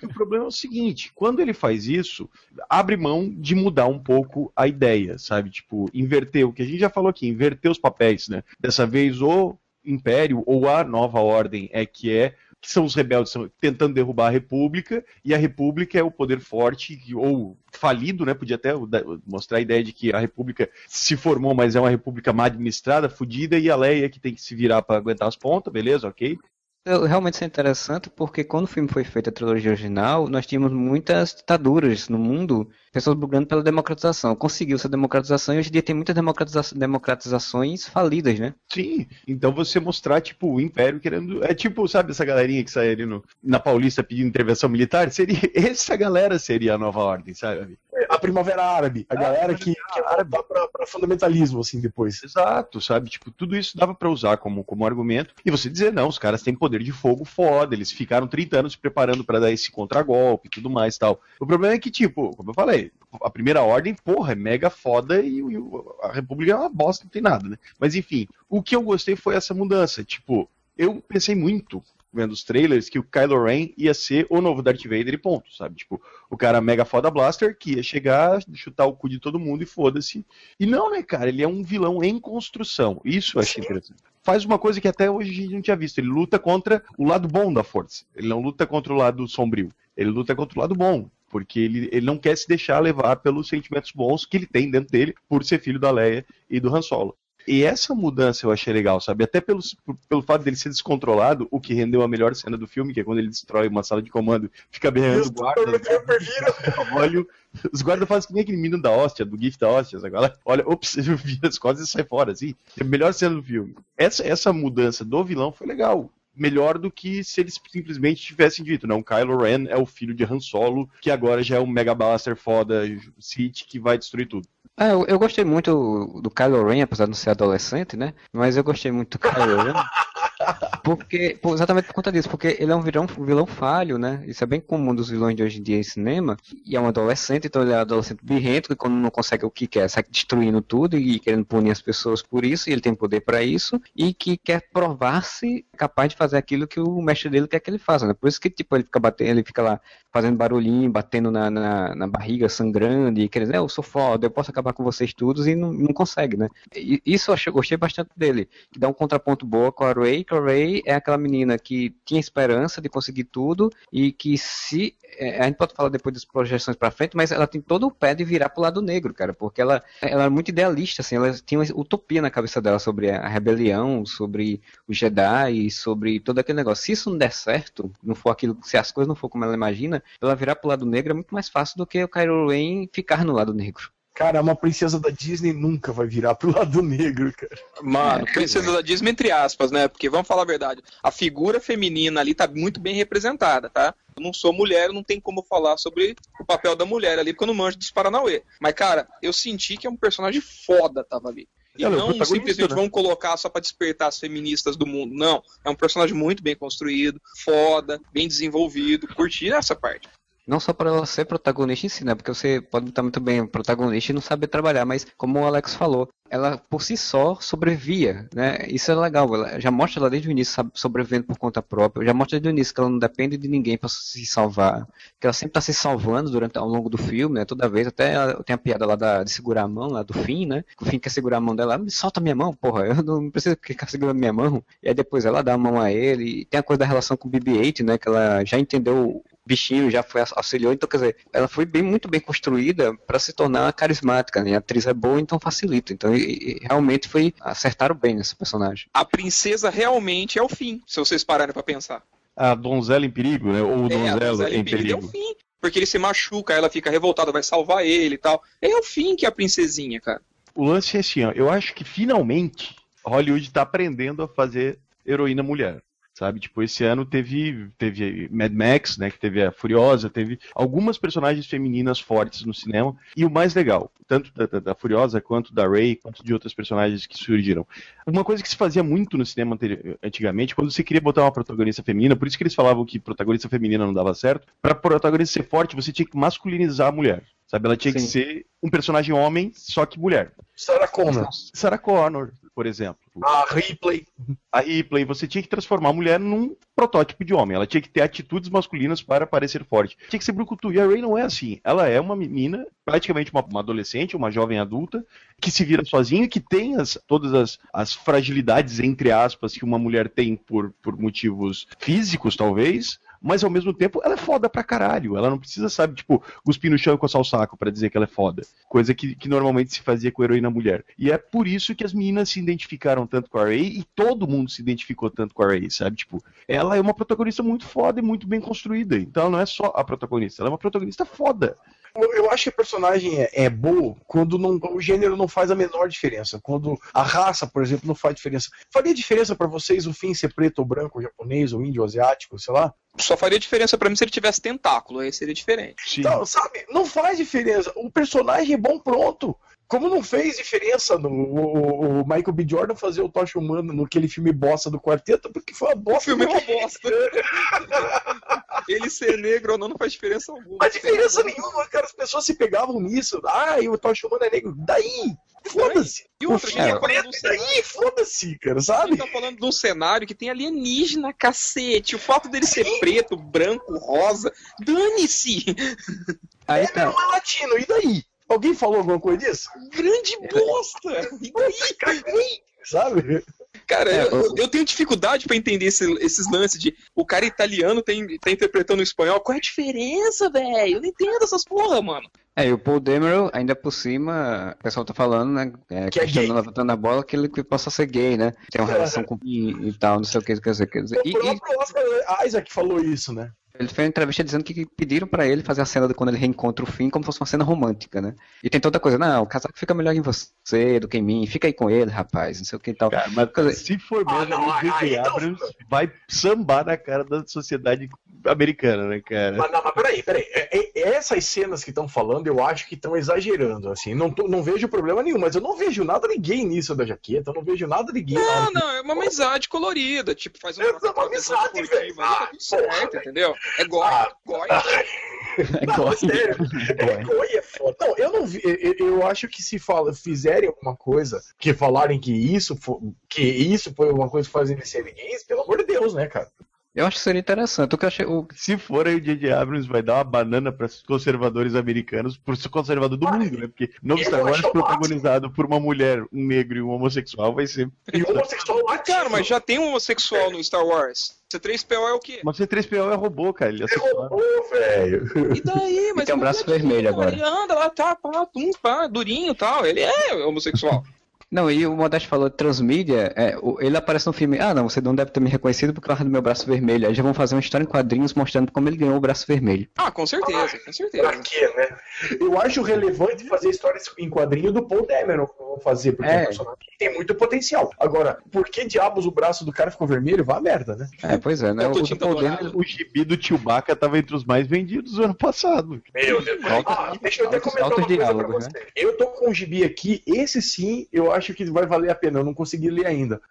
o problema é o seguinte: quando ele faz isso, abre mão de mudar um pouco a ideia, sabe? Tipo, inverter o que a gente já falou aqui, inverter os papéis, né? Dessa vez o Império ou a Nova Ordem é que é que são os rebeldes tentando derrubar a República, e a República é o poder forte, ou falido, né? Podia até mostrar a ideia de que a República se formou, mas é uma República mal administrada, fodida, e a Leia que tem que se virar para aguentar as pontas, beleza, ok?
Realmente isso é interessante porque quando o filme foi feito, a trilogia original, nós tínhamos muitas ditaduras no mundo, pessoas brigando pela democratização. Conseguiu-se a democratização e hoje em dia tem muitas democratiza- democratizações falidas, né?
Sim, então você mostrar, tipo, o Império querendo. É tipo, sabe, essa galerinha que sai ali no, na Paulista pedindo intervenção militar? Seria, essa galera seria a nova ordem, sabe?
A Primavera Árabe, a galera que quer voltar pra, pra fundamentalismo, assim, depois.
Exato, sabe? Tipo, tudo isso dava pra usar como, como argumento. E você dizer, não, os caras têm poder de fogo foda, eles ficaram 30 anos se preparando pra dar esse contragolpe e tudo mais e tal. O problema é que, tipo, como eu falei, a primeira ordem, porra, é mega foda e, e a República é uma bosta, não tem nada, né? Mas enfim, o que eu gostei foi essa mudança. Tipo, eu pensei muito vendo os trailers que o Kylo Ren ia ser o novo Darth Vader e ponto, sabe? Tipo, o cara mega foda blaster que ia chegar, chutar o cu de todo mundo e foda-se. E não, né, cara? Ele é um vilão em construção. Isso eu achei interessante. Faz uma coisa que até hoje a gente não tinha visto. Ele luta contra o lado bom da força. Ele não luta contra o lado sombrio. Ele luta contra o lado bom. Porque ele, ele não quer se deixar levar pelos sentimentos bons que ele tem dentro dele por ser filho da Leia e do Han Solo. E essa mudança eu achei legal, sabe? Até pelo, pelo fato dele ser descontrolado, o que rendeu a melhor cena do filme, que é quando ele destrói uma sala de comando, fica berrando guarda, olha, os guardas fazem que nem aquele menino da hóstia, do GIF da hóstia? Ela olha, ops, vira as costas e sai fora, assim. É a melhor cena do filme. Essa, essa mudança do vilão foi legal. Melhor do que se eles simplesmente tivessem dito, não, Kylo Ren é o filho de Han Solo, que agora já é um Mega Blaster foda, Sith, que vai destruir tudo.
É, eu, eu gostei muito do Kylo Ren, apesar de não ser adolescente, né? Mas eu gostei muito do Kylo Ren. Porque, exatamente por conta disso, porque ele é um vilão, vilão falho, né? Isso é bem comum dos vilões de hoje em dia em cinema. E é um adolescente, então ele é um adolescente birrento, que quando não consegue o que quer, sai destruindo tudo e querendo punir as pessoas por isso, e ele tem poder pra isso, e que quer provar-se capaz de fazer aquilo que o mestre dele quer que ele faça, né? Por isso que, tipo, ele fica batendo, ele fica lá fazendo barulhinho, batendo na, na, na barriga, sangrando, e querendo, é, eu sou foda, eu posso acabar com vocês todos, e não, não consegue, né? E isso eu achei, gostei bastante dele, que dá um contraponto boa com a Ray, que a Ray é aquela menina que tinha esperança de conseguir tudo, e que se, é, a gente pode falar depois das projeções pra frente, mas ela tem todo o pé de virar pro lado negro, cara, porque ela, ela é muito idealista, assim, ela tinha uma utopia na cabeça dela sobre a rebelião, sobre os Jedi, sobre todo aquele negócio. Se isso não der certo, não for aquilo, se as coisas não for como ela imagina, ela virar pro lado negro é muito mais fácil do que o Kylo Ren ficar no lado negro.
Cara, uma princesa da Disney nunca vai virar pro lado negro, cara.
Mano,
É,
princesa da Disney entre aspas, né? Porque vamos falar a verdade, a figura feminina ali tá muito bem representada, tá? Eu não sou mulher, eu não tem como falar sobre o papel da mulher ali, porque eu não manjo dos Paranauê. Mas, cara, eu senti que é um personagem foda tava ali. E
Ela é
não simplesmente
né?
vamos colocar só pra despertar as feministas do mundo. Não. É um personagem muito bem construído, foda, bem desenvolvido. Curti essa parte.
Não só para ela ser protagonista em si, né? Porque você pode estar muito bem protagonista e não saber trabalhar, mas como o Alex falou, ela por si só sobrevia, né? Isso é legal, ela já mostra ela desde o início sabe, sobrevivendo por conta própria, já mostra desde o início que ela não depende de ninguém para se salvar, que ela sempre está se salvando durante ao longo do filme, né? Toda vez, até ela- tem a piada lá da, de segurar a mão, lá do fim, né? O fim quer segurar a mão dela, me solta minha mão, porra, eu não preciso ficar segurando minha mão. E aí depois ela dá a mão a ele, e tem a coisa da relação com o BB-8, né? Que ela já entendeu bichinho já foi auxiliou, então quer dizer, ela foi bem muito bem construída para se tornar carismática, né? A atriz é boa, então facilita. Então, e- e realmente foi acertaram bem nesse personagem.
A princesa realmente é o fim, se vocês pararem pra pensar.
A donzela em perigo, né? Ou o
É, a
donzela em
em perigo é o fim. Porque ele se machuca, ela fica revoltada, vai salvar ele e tal. É o fim que é a princesinha, cara.
O lance é assim, ó, eu acho que finalmente Hollywood tá aprendendo a fazer heroína mulher. Sabe, tipo, esse ano teve, teve Mad Max, né, que teve a Furiosa, teve algumas personagens femininas fortes no cinema, e o mais legal, tanto da, da- da Furiosa, quanto da Rey, quanto de outras personagens que surgiram. Uma coisa que se fazia muito no cinema antigamente, quando você queria botar uma protagonista feminina, por isso que eles falavam que protagonista feminina não dava certo, pra protagonista ser forte, você tinha que masculinizar a mulher. Sabe, ela tinha que
Sim.
ser um personagem homem, só que mulher.
Sarah Connor,
Sarah Connor, por exemplo.
a Ripley.
A Ripley, você tinha que transformar a mulher num protótipo de homem. Ela tinha que ter atitudes masculinas para parecer forte. Tinha que ser brucutu. E a Ray não é assim. Ela é uma menina, praticamente uma, uma adolescente, uma jovem adulta, que se vira sozinha, que tem as, todas as, as fragilidades, entre aspas, que uma mulher tem por, por motivos físicos, talvez, mas ao mesmo tempo ela é foda pra caralho. Ela não precisa, sabe, tipo, cuspir no chão e coçar o saco pra dizer que ela é foda. Coisa que, que normalmente se fazia com a heroína mulher. E é por isso que as meninas se identificaram tanto com a Ray e todo mundo se identificou tanto com a Ray, sabe? Tipo, ela é uma protagonista muito foda e muito bem construída. Então não é só a protagonista, ela é uma protagonista foda.
Eu, acho que a personagem é, é boa quando não- o gênero não faz a menor diferença. Quando a raça, por exemplo, não faz diferença. Faria diferença pra vocês o fim ser preto ou branco, ou japonês, ou índio, ou asiático, sei lá?
Só faria diferença pra mim se ele tivesse tentáculo, aí seria diferente.
Sim.
Então, sabe, não faz diferença. O personagem é bom, pronto. Como não fez diferença no o, o- o Michael B. Jordan fazer o Tocha Humano naquele filme bosta do quarteto, porque foi uma
O
bosta.
filme é uma bosta. ele ser negro ou não não faz diferença alguma.
Não faz diferença nenhuma, cara. As pessoas se pegavam nisso. Ah, e o Tocha Humano é negro. Daí, foda-se.
E
O
outra, a
é
tá falando
preto,
um
daí, foda-se, cara,
A
sabe?
gente tá falando de um cenário que tem alienígena, cacete. O fato dele ser preto, branco, rosa, dane-se!
Aí
É,
tá.
não é latino, e daí? Alguém falou alguma coisa disso?
Grande bosta! E daí?
Caguei, sabe?
Cara,
É,
eu, eu tenho dificuldade pra entender esse- esses lances de o cara italiano tem, tá interpretando o espanhol. Qual é a diferença, velho? Eu não entendo essas porra, mano.
É, e o Paul Demerol, ainda por cima, o pessoal tá falando, né? É,
Que é
questionando,
gay.
levantando a bola, que ele que possa ser gay, né? Tem uma relação com e, e tal, não sei o que, quer dizer. Quer dizer.
O
E, e
próprio Oscar Isaac falou isso, né?
Ele fez uma entrevista dizendo que pediram pra ele fazer a cena de quando ele reencontra o fim como se fosse uma cena romântica, né? E tem toda coisa, não, o casaco fica melhor em você do que em mim, fica aí com ele, rapaz, não sei o que e tal.
Cara, mas se for
Ah,
mesmo,
não,
o J.J.
então-
Abrams vai sambar na cara da sociedade americana, né, cara?
Mas, não, mas peraí, peraí. É- é- essas cenas que estão falando, eu acho que estão exagerando, assim. Não, tô- não vejo problema nenhum, mas eu não vejo nada de gay nisso da jaqueta, eu não vejo nada de gay
Não, não, é uma amizade colorida. Tipo, faz uma
É uma amizade, velho.
tá
Ah,
certo, entendeu? É goi,
Ah.
goi.
É
Não,
goi.
sério. É goi, é foda. Não, eu não vi. Eu, eu acho que se fala, fizerem alguma coisa que falarem que isso, fo- que isso foi uma coisa que fazem gays, pelo amor de Deus, né, cara?
Eu acho que seria interessante. O que achei. O...
Se for aí o J.J. Abrams vai dar uma banana para os conservadores americanos, por ser conservador do mundo, né? Porque novo Star Wars protagonizado por uma mulher, um negro e um homossexual vai ser.
E o homossexual latino.
Cara, mas já tem um homossexual no Star Wars. C3PO é o quê?
Mas C3PO é robô, cara. Ele é
É robô, velho.
E daí? Mas
tem um braço
é
vermelho agora.
Ele anda lá, tá, pá, tum, pá, durinho e tal. Ele é homossexual.
Não, e o Modeste falou de transmídia, é, o- ele aparece no filme, ah não, você não deve ter me reconhecido porque eu do meu braço vermelho. Aí já vão fazer uma história em quadrinhos mostrando como ele ganhou o braço vermelho.
Ah, com certeza, com
Pra
certeza.
quê, né? Eu acho relevante fazer histórias em quadrinho do Paul Dameron que eu vou fazer, porque é personagem que tem muito potencial. Agora, por que diabos o braço do cara ficou vermelho? Vá a merda, né?
É, pois é, né?
Eu
O
tinta
Paul. Dameron-
O gibi do Chewbacca tava entre os mais vendidos do ano passado.
Meu Deus. Ah, deixa eu até
altos-
comentar uma coisa pra
diálogos,
você. Eu tô com um gibi aqui, esse sim, eu acho que vai valer a pena. Eu não consegui ler ainda.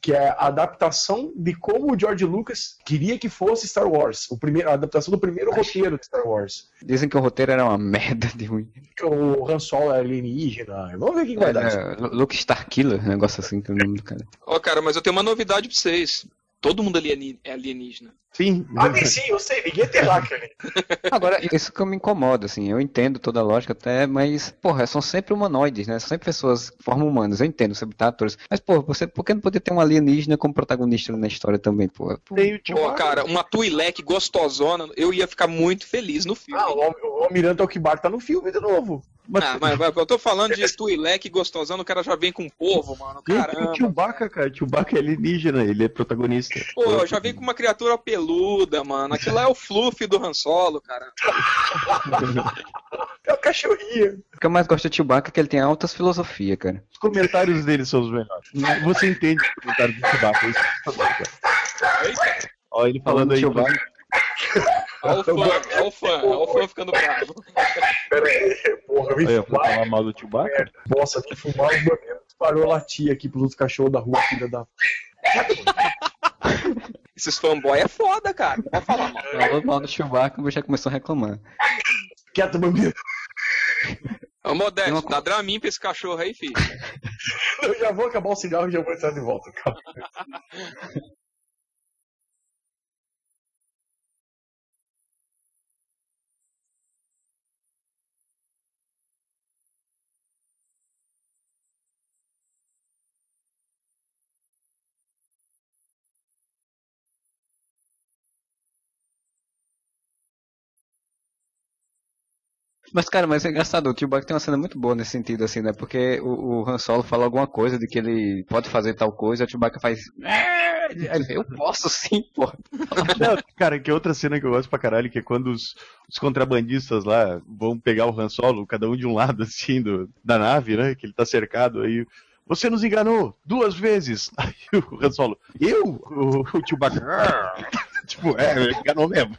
Que é a adaptação de como o George Lucas queria que fosse Star Wars. O primeiro, a adaptação do primeiro roteiro de Star Wars.
Dizem que o roteiro era uma merda de ruim.
Que o Han Solo é alienígena. Vamos ver o que, que vai dar.
É, Luke Starkiller, um negócio assim que é o nome do cara.
Ó, cara, mas eu tenho uma novidade pra vocês. Todo mundo ali é ali- é alienígena.
Sim.
Ah, tem sim, eu sei, ninguém tem hacker ali.
Agora, isso que me incomoda, assim, eu entendo toda a lógica até, mas, porra, são sempre humanoides, né? São sempre pessoas que formam humanos, eu entendo, você botar atores. Mas, porra, você, por que não poder ter um alienígena como protagonista na história também, porra? Pô,
Tem o
Pô, cara, uma Twi'lek gostosona, eu ia ficar muito feliz no filme.
Ah, o, o Almirante Alquibar tá no filme de novo.
Ah, mas, mas eu tô falando de Twi'lek gostosona, o cara já vem com povo, mano. Caramba.
o Chewbacca, cara. O Chewbacca é alienígena, ele é protagonista.
Pô, já vem com uma criatura peluda, mano. Aquilo lá é o fluff do Han Solo, cara.
É o cachorrinho.
O que eu mais gosto de Chewbacca é que ele tem altas filosofias, cara.
Os comentários dele são os melhores. Você entende os comentários do Chewbacca. Isso é fantástico, cara.
Eita,
Ó, ele falando aí.
Chewbacca.
ó o fã, ó o fã, ó o fã ficando bravo.
Pera aí, porra,
Olha,
fumar.
falar mal do Chewbacca?
Nossa, vim fumar os banheiros. Parou a latir aqui pros outros cachorros da rua, filha da.
Esses fanboy é foda, cara. Pode falar mal.
Falou mal do Chewbacca, o já começou a reclamar.
Quieta, bambina.
Ô, Modesto, dá Dramin pra esse cachorro aí, filho.
Eu já vou acabar o cigarro e já vou entrar de volta, cara.
Mas, cara, mas é engraçado, o Chewbacca tem uma cena muito boa nesse sentido, assim, né? Porque o, o Han Solo fala alguma coisa de que ele pode fazer tal coisa, o Chewbacca faz... Ele, eu posso sim, pô.
Cara, que outra cena que eu gosto pra caralho, que é quando os, os contrabandistas lá vão pegar o Han Solo, cada um de um lado, assim, do, da nave, né? Que ele tá cercado, aí... Você nos enganou duas vezes. Aí o Han Solo, eu? O, o Chewbacca... tipo, é, enganou mesmo.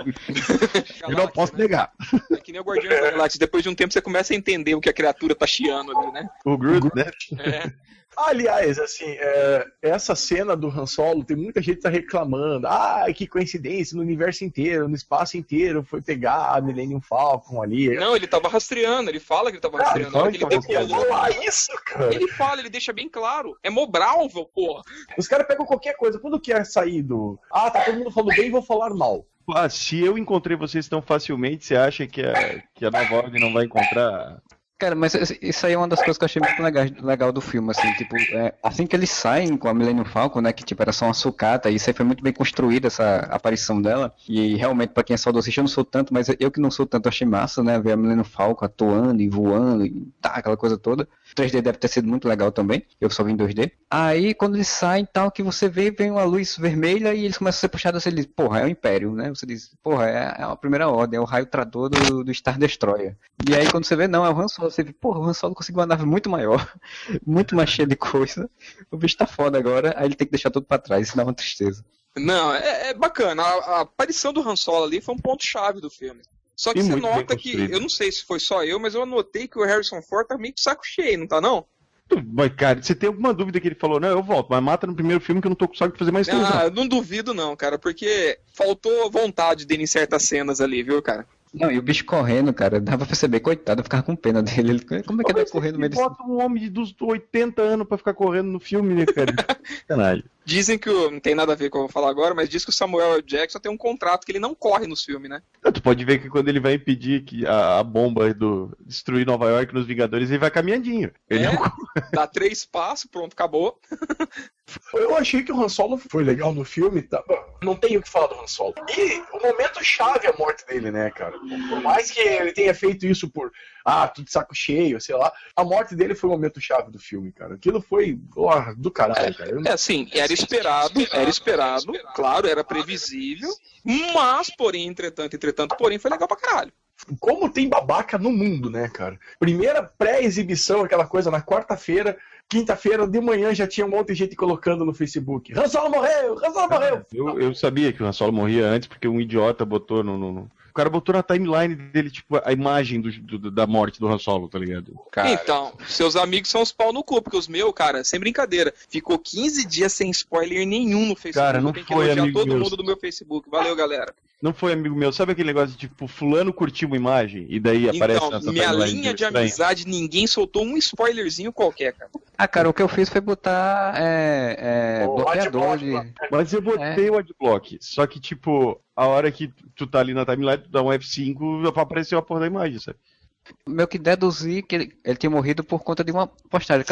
Eu não posso negar.
É que nem o Guardião da Galáxia. Depois de um tempo você começa a entender o que a criatura tá chiando ali, né?
O Groot, né?
É.
Aliás, assim, é, essa cena do Han Solo, tem muita gente que tá reclamando. Ah, que coincidência, no universo inteiro, no espaço inteiro, foi pegar a Millennium Falcon ali.
Não, ele tava rastreando, ele fala que ele tava rastreando.
então
Na hora que ele
ele tem que
decolou,
falar isso, cara.
ele fala, ele deixa bem claro. É Mobrável, porra.
Os caras pegam qualquer coisa. Quando quer sair do. Ah, tá todo mundo falando bem, vou falar mal.
Ah, se eu encontrei vocês tão facilmente, você acha que a, que a nova ordem não vai encontrar?
Cara, mas isso aí é uma das coisas que eu achei muito legal, legal do filme, assim, tipo, é, assim que eles saem com a Millennium Falcon, né, que tipo, era só uma sucata, e isso aí foi muito bem construída, essa aparição dela, e realmente, pra quem é saudosista, eu não sou tanto, mas eu que não sou tanto, achei massa, né, ver a Millennium Falcon atuando e voando, e tá, aquela coisa toda. O 3D deve ter sido muito legal também, eu só vi em 2D. Aí, quando eles saem, tal, que você vê, vem uma luz vermelha, e eles começam a ser puxados, você diz, porra, é o Império, né, você diz, porra, é, é a primeira ordem, é o raio trator do, do Star Destroyer. E aí, quando você vê, não, é o Han Solo, você vê, porra, o Han Solo conseguiu uma nave muito maior, muito mais cheia de coisa. O bicho tá foda agora, aí ele tem que deixar tudo pra trás, isso dá uma tristeza.
Não, é, é bacana. A, a aparição do Han Solo ali foi um ponto-chave do filme. Só que
E
você nota que, eu não sei se foi só eu, mas eu anotei que o Harrison Ford tá meio de saco cheio, não tá não?
Mas, cara, você tem alguma dúvida que ele falou? Não, eu volto, mas mata no primeiro filme que eu não tô com saco de fazer mais
Ah,
não.
eu não duvido não, cara, porque faltou vontade dele em certas cenas ali, viu, cara?
Não, e o bicho correndo, cara, dava pra perceber, coitado, eu ficava com pena dele. Ele- como é que ele no meio desse...
Bota um homem de dos 80 anos pra ficar correndo no filme, né, cara? Sacanagem.
Dizem que o, não tem nada a ver com o que eu vou falar agora, mas diz que o Samuel L. Jackson tem um contrato que ele não corre nos filmes, né?
Tu pode ver que quando ele vai impedir que a, a bomba do destruir Nova York nos Vingadores, ele vai caminhandinho. Ele
É?
não
Dá três passos, pronto, acabou.
Eu achei que o Han Solo foi legal no filme, tá? Não tenho o que falar do Han Solo. E o momento chave é a morte dele, né, cara? Por mais que ele tenha feito isso por, ah, tudo de saco cheio, sei lá, a morte dele foi o momento chave do filme, cara. Aquilo foi, ó, do caralho, cara. Eu
É assim, era esperado, era esperado, claro, era previsível, mas, porém, entretanto, entretanto, porém, foi legal pra caralho.
Como tem babaca no mundo, né, cara? Primeira pré-exibição, aquela coisa na quarta-feira, quinta-feira de manhã já tinha um monte de gente colocando no Facebook. Han Solo morreu! Han Solo morreu!
Eu, eu sabia que o Han Solo morria antes porque um idiota botou no, no- cara botou na timeline dele, tipo, a imagem do, do- da morte do Han Solo, tá ligado?
Então, seus amigos são os pau no cu, porque os meus, cara, sem brincadeira, ficou 15 dias sem spoiler nenhum no Facebook.
Cara, não
Tem que
foi,
elogiar
amigo
todo
meu.
mundo do meu Facebook. Valeu, galera.
Não foi amigo meu. Sabe aquele negócio de, tipo, fulano curtiu uma imagem e daí aparece
Então,
nessa
minha linha de
estranha?
amizade, ninguém soltou um spoilerzinho qualquer, cara.
Ah, cara, o que eu fiz foi botar é, é,
O
bloqueador
adblock,
de...
Mas eu botei o adblock. Só que, tipo, a hora que tu tá ali na timeline, tu dá um F5, apareceu a porra da imagem, sabe?
Meu que deduzir que ele, ele tinha morrido por conta de uma postagem.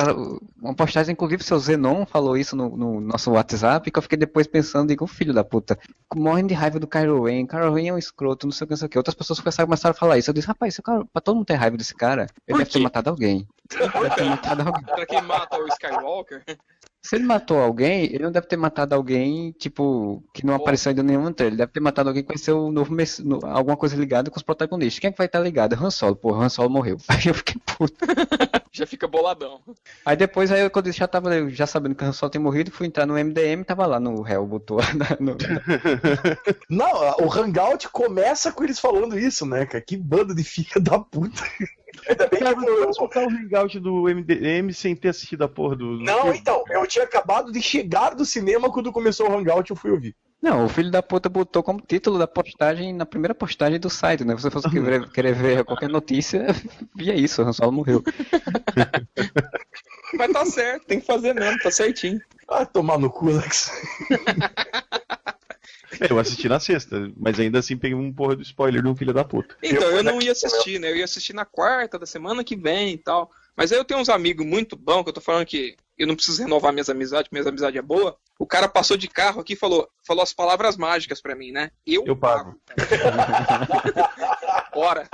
Uma postagem, inclusive, seu Zenon falou isso no, no nosso WhatsApp, que eu fiquei depois pensando, digo, filho da puta, morrendo de raiva do Kylo Ren, Kylo Ren é um escroto, não sei o que, não sei o que. Outras pessoas começaram, começaram a falar isso. Eu disse, rapaz, esse cara, pra todo mundo ter raiva desse cara, ele deve ter matado alguém. Ele deve ter matado alguém.
Pra quem mata o Skywalker.
Se ele matou alguém, ele não deve ter matado alguém, tipo, que não apareceu ainda nenhum trailer. Ele deve ter matado alguém que vai ser o novo Mess... no- alguma coisa ligada com os protagonistas. Quem é que vai estar ligado? Han Solo. Pô, Han Solo morreu. Aí eu fiquei puto.
Já fica boladão.
Aí depois, aí eu, quando eu já tava eu já sabendo que o Han Solo tinha morrido, fui entrar no MDM tava lá no réu, botou no-
Não, o Hangout começa com eles falando isso, né, cara? Que bando de filha da puta. Ainda bem que
Cara, eu soltar o hangout do MDM sem ter assistido a porra do.
Não, então, eu tinha acabado de chegar do cinema quando começou o Hangout eu fui ouvir.
Não, o filho da puta botou como título da postagem, na primeira postagem do site, né? Se você fosse querer, querer ver qualquer notícia, via isso, o Han Solo morreu.
Mas tá certo, tem que fazer mesmo, tá certinho.
Ah, tomar no cu, Alex.
É, Eu assisti na sexta, mas ainda assim peguei um porra do spoiler de um filho da puta.
Então,
Eu
eu não ia assistir, né? Eu ia assistir na quarta da semana que vem e tal. Mas aí eu tenho uns amigos muito bons que eu tô falando que eu não preciso renovar minhas amizades, minhas amizades é boa. O cara passou de carro aqui e falou, falou as palavras mágicas pra mim, né? Eu,
Eu pago.
fora.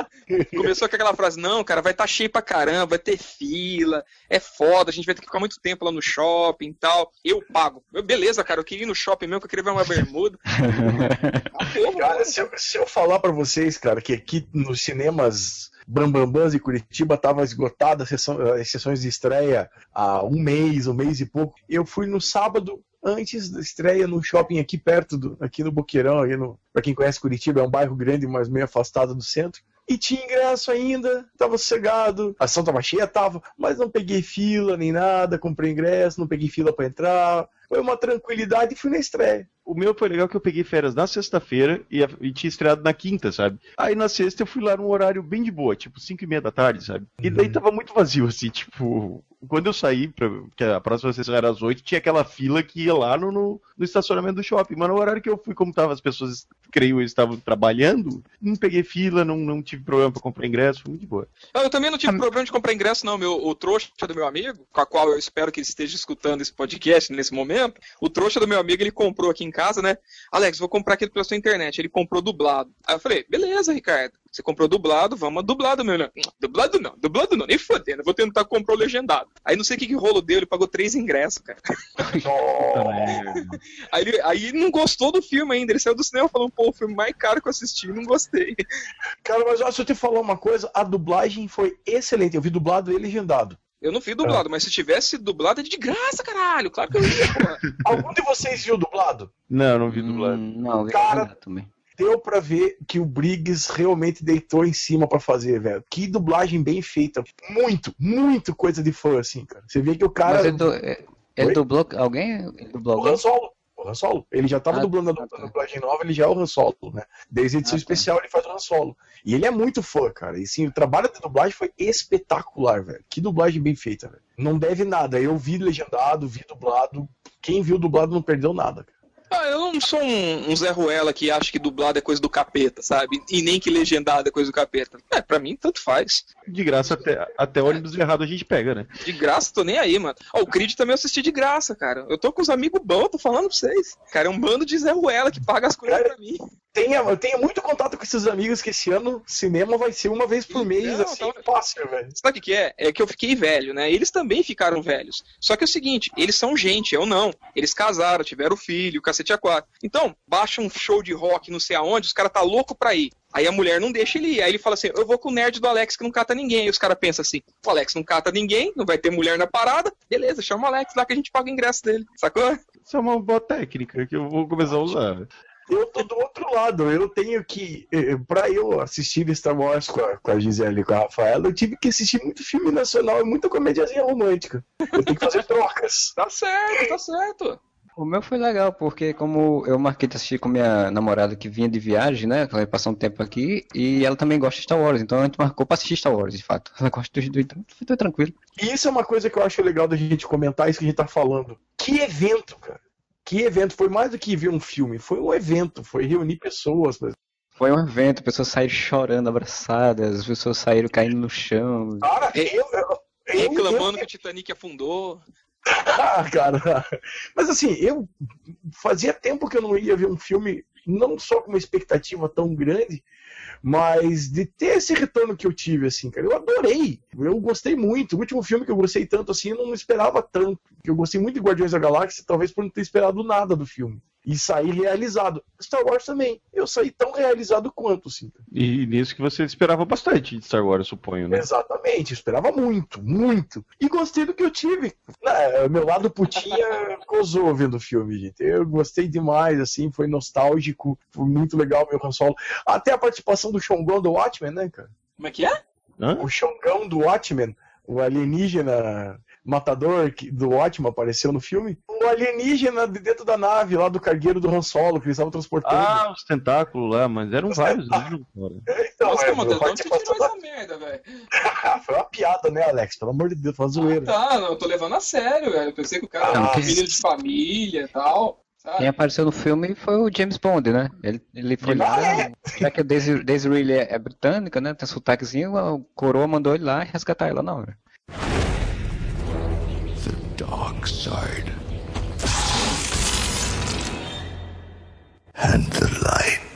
Começou com aquela frase, não, cara, vai estar tá cheio pra caramba, vai ter fila, é foda, a gente vai ter que ficar muito tempo lá no shopping e tal. Eu pago. Eu, beleza, cara, eu queria ir no shopping mesmo, que eu queria ver uma bermuda.
cara, se eu, se eu falar pra vocês, cara, que aqui nos cinemas Brambambãs e Curitiba tava esgotada as sessões de estreia há um mês, um mês e pouco. Eu fui no sábado antes da estreia no shopping aqui perto, do, aqui no Boqueirão, aqui no, pra quem conhece Curitiba, é um bairro grande, mas meio afastado do centro. E tinha ingresso ainda, tava sossegado. A ação tava cheia, tava, mas não peguei fila nem nada, comprei ingresso, não peguei fila para entrar. Foi uma tranquilidade e fui na estreia.
O meu foi legal que eu peguei férias na sexta-feira e, e, tinha estreado na quinta, sabe? Aí na sexta eu fui lá num horário bem de boa, tipo 5 e meia da tarde, sabe? E daí uhum. tava muito vazio, assim, tipo, quando eu saí, pra, que a próxima sessão era às 8, tinha aquela fila que ia lá no, no, no, estacionamento do shopping. Mas no horário que eu fui, como tava, as pessoas, creio, estavam trabalhando, não peguei fila, não, não tive problema para comprar ingresso, foi muito de boa.
Eu também não tive problema de comprar ingresso, não. Meu, o trouxa do meu amigo, com a qual eu espero que ele esteja escutando esse podcast nesse momento, o trouxa do meu amigo, ele comprou aqui em casa, né? Alex, vou comprar aqui pela sua internet. Ele comprou dublado. Aí eu falei, beleza, Ricardo. Você comprou dublado, vamos dublado, meu. Não, dublado não, dublado não, nem fodendo. Vou tentar comprar o legendado. Aí não sei o que, que rolo deu, ele pagou três ingressos, cara. aí, ele, aí não gostou do filme ainda. Ele saiu do cinema falando, pô, o filme mais caro que eu assisti, não gostei.
Cara, mas ó, se eu te falar uma coisa, a dublagem foi excelente. Eu vi dublado e legendado.
Eu não vi dublado, é. mas se tivesse dublado é de graça, caralho. Claro que eu ia, pô.
Algum de vocês viu dublado?
Não, não vi dublado. Hum,
não, vi Cara, também
deu para ver que o Briggs realmente deitou em cima para fazer, velho. Que dublagem bem feita. Muito, muito coisa de fã, assim, cara. Você vê que o cara. Mas
ele, du... ele dublou alguém? Ele dublou
alguém? O Han Solo. O Han Solo. Ele já tava ah, dublando a tá. dublagem nova, ele já é o Han Solo, né? Desde a edição ah, tá. especial ele faz o Han Solo. E ele é muito fã, cara. E sim, o trabalho de dublagem foi espetacular, velho. Que dublagem bem feita, velho. Não deve nada. Eu vi legendado, vi dublado. Quem viu dublado não perdeu nada, cara.
Ah, eu não sou um, um, Zé Ruela que acha que dublado é coisa do capeta, sabe? E nem que legendado é coisa do capeta. É, pra mim, tanto faz.
De graça, até, até ônibus errado a gente pega, né?
De graça, tô nem aí, mano. Ó, o Creed também eu assisti de graça, cara. Eu tô com os amigos bons, tô falando pra vocês. Cara, é um bando de Zé Ruela que paga as coisas pra mim
tenha, eu tenho muito contato com esses amigos que esse ano cinema vai ser uma vez por mês, não, assim, tava... fácil, velho.
Sabe o que, que é? É que eu fiquei velho, né? Eles também ficaram velhos. Só que é o seguinte, eles são gente, eu não. Eles casaram, tiveram filho, cacete a quatro. Então, baixa um show de rock não sei aonde, os caras tá louco pra ir. Aí a mulher não deixa ele ir. Aí ele fala assim: Eu vou com o nerd do Alex que não cata ninguém. Aí os caras pensam assim: O Alex não cata ninguém, não vai ter mulher na parada. Beleza, chama o Alex lá que a gente paga o ingresso dele. Sacou?
Isso é uma boa técnica que eu vou começar a usar
eu tô do outro lado. Eu tenho que. Eh, pra eu assistir Star Wars com a, com a Gisele e com a Rafaela, eu tive que assistir muito filme nacional e muita comédiazinha romântica. Eu tenho que fazer trocas.
Tá certo, tá certo.
O meu foi legal, porque como eu marquei de assistir com minha namorada que vinha de viagem, né? Ela ia passar um tempo aqui, e ela também gosta de Star Wars, então a gente marcou pra assistir Star Wars, de fato. Ela gosta dos dois, então foi tudo tranquilo.
E isso é uma coisa que eu acho legal da gente comentar, isso que a gente tá falando. Que evento, cara que evento, foi mais do que ver um filme, foi um evento, foi reunir pessoas.
Foi um evento, pessoas saíram chorando, abraçadas, pessoas saíram caindo no chão.
Cara, eu, eu, eu reclamando eu, que o Titanic afundou.
ah, cara. Mas assim, eu fazia tempo que eu não ia ver um filme, não só com uma expectativa tão grande, mas de ter esse retorno que eu tive, assim, cara, eu adorei. Eu gostei muito. O último filme que eu gostei tanto assim, eu não esperava tanto. Eu gostei muito de Guardiões da Galáxia, talvez por não ter esperado nada do filme e sair realizado. Star Wars também. Eu saí tão realizado quanto, sim.
E nisso que você esperava bastante de Star Wars, suponho, né?
Exatamente, eu esperava muito, muito. E gostei do que eu tive. É, meu lado putinha gozou vendo o filme, gente. Eu gostei demais, assim, foi nostálgico, foi muito legal meu console. Até a participação do Xongão do Watchmen, né, cara?
Como é que é?
Hã? O Xongão do Watchmen, o alienígena matador do ótimo apareceu no filme. O alienígena de dentro da nave lá do cargueiro do Han Solo que eles estavam transportando.
Ah, os tentáculos lá, mas eram os vários. Né,
então, Nossa, é, comandante, onde você tirou essa merda, velho?
Foi uma piada, né, Alex? Pelo amor de Deus, foi uma zoeira.
Ah, tá, não, eu tô levando a sério, velho. Eu pensei que o cara ah, era menino de família e tal.
Quem apareceu no filme foi o James Bond, né? Ele, ele foi lá, ah, já que a Daisy, Daisy Ridley é, é britânica, né? Tem sotaquezinho, o Coroa mandou ele lá resgatar ela na hora side.
And the light.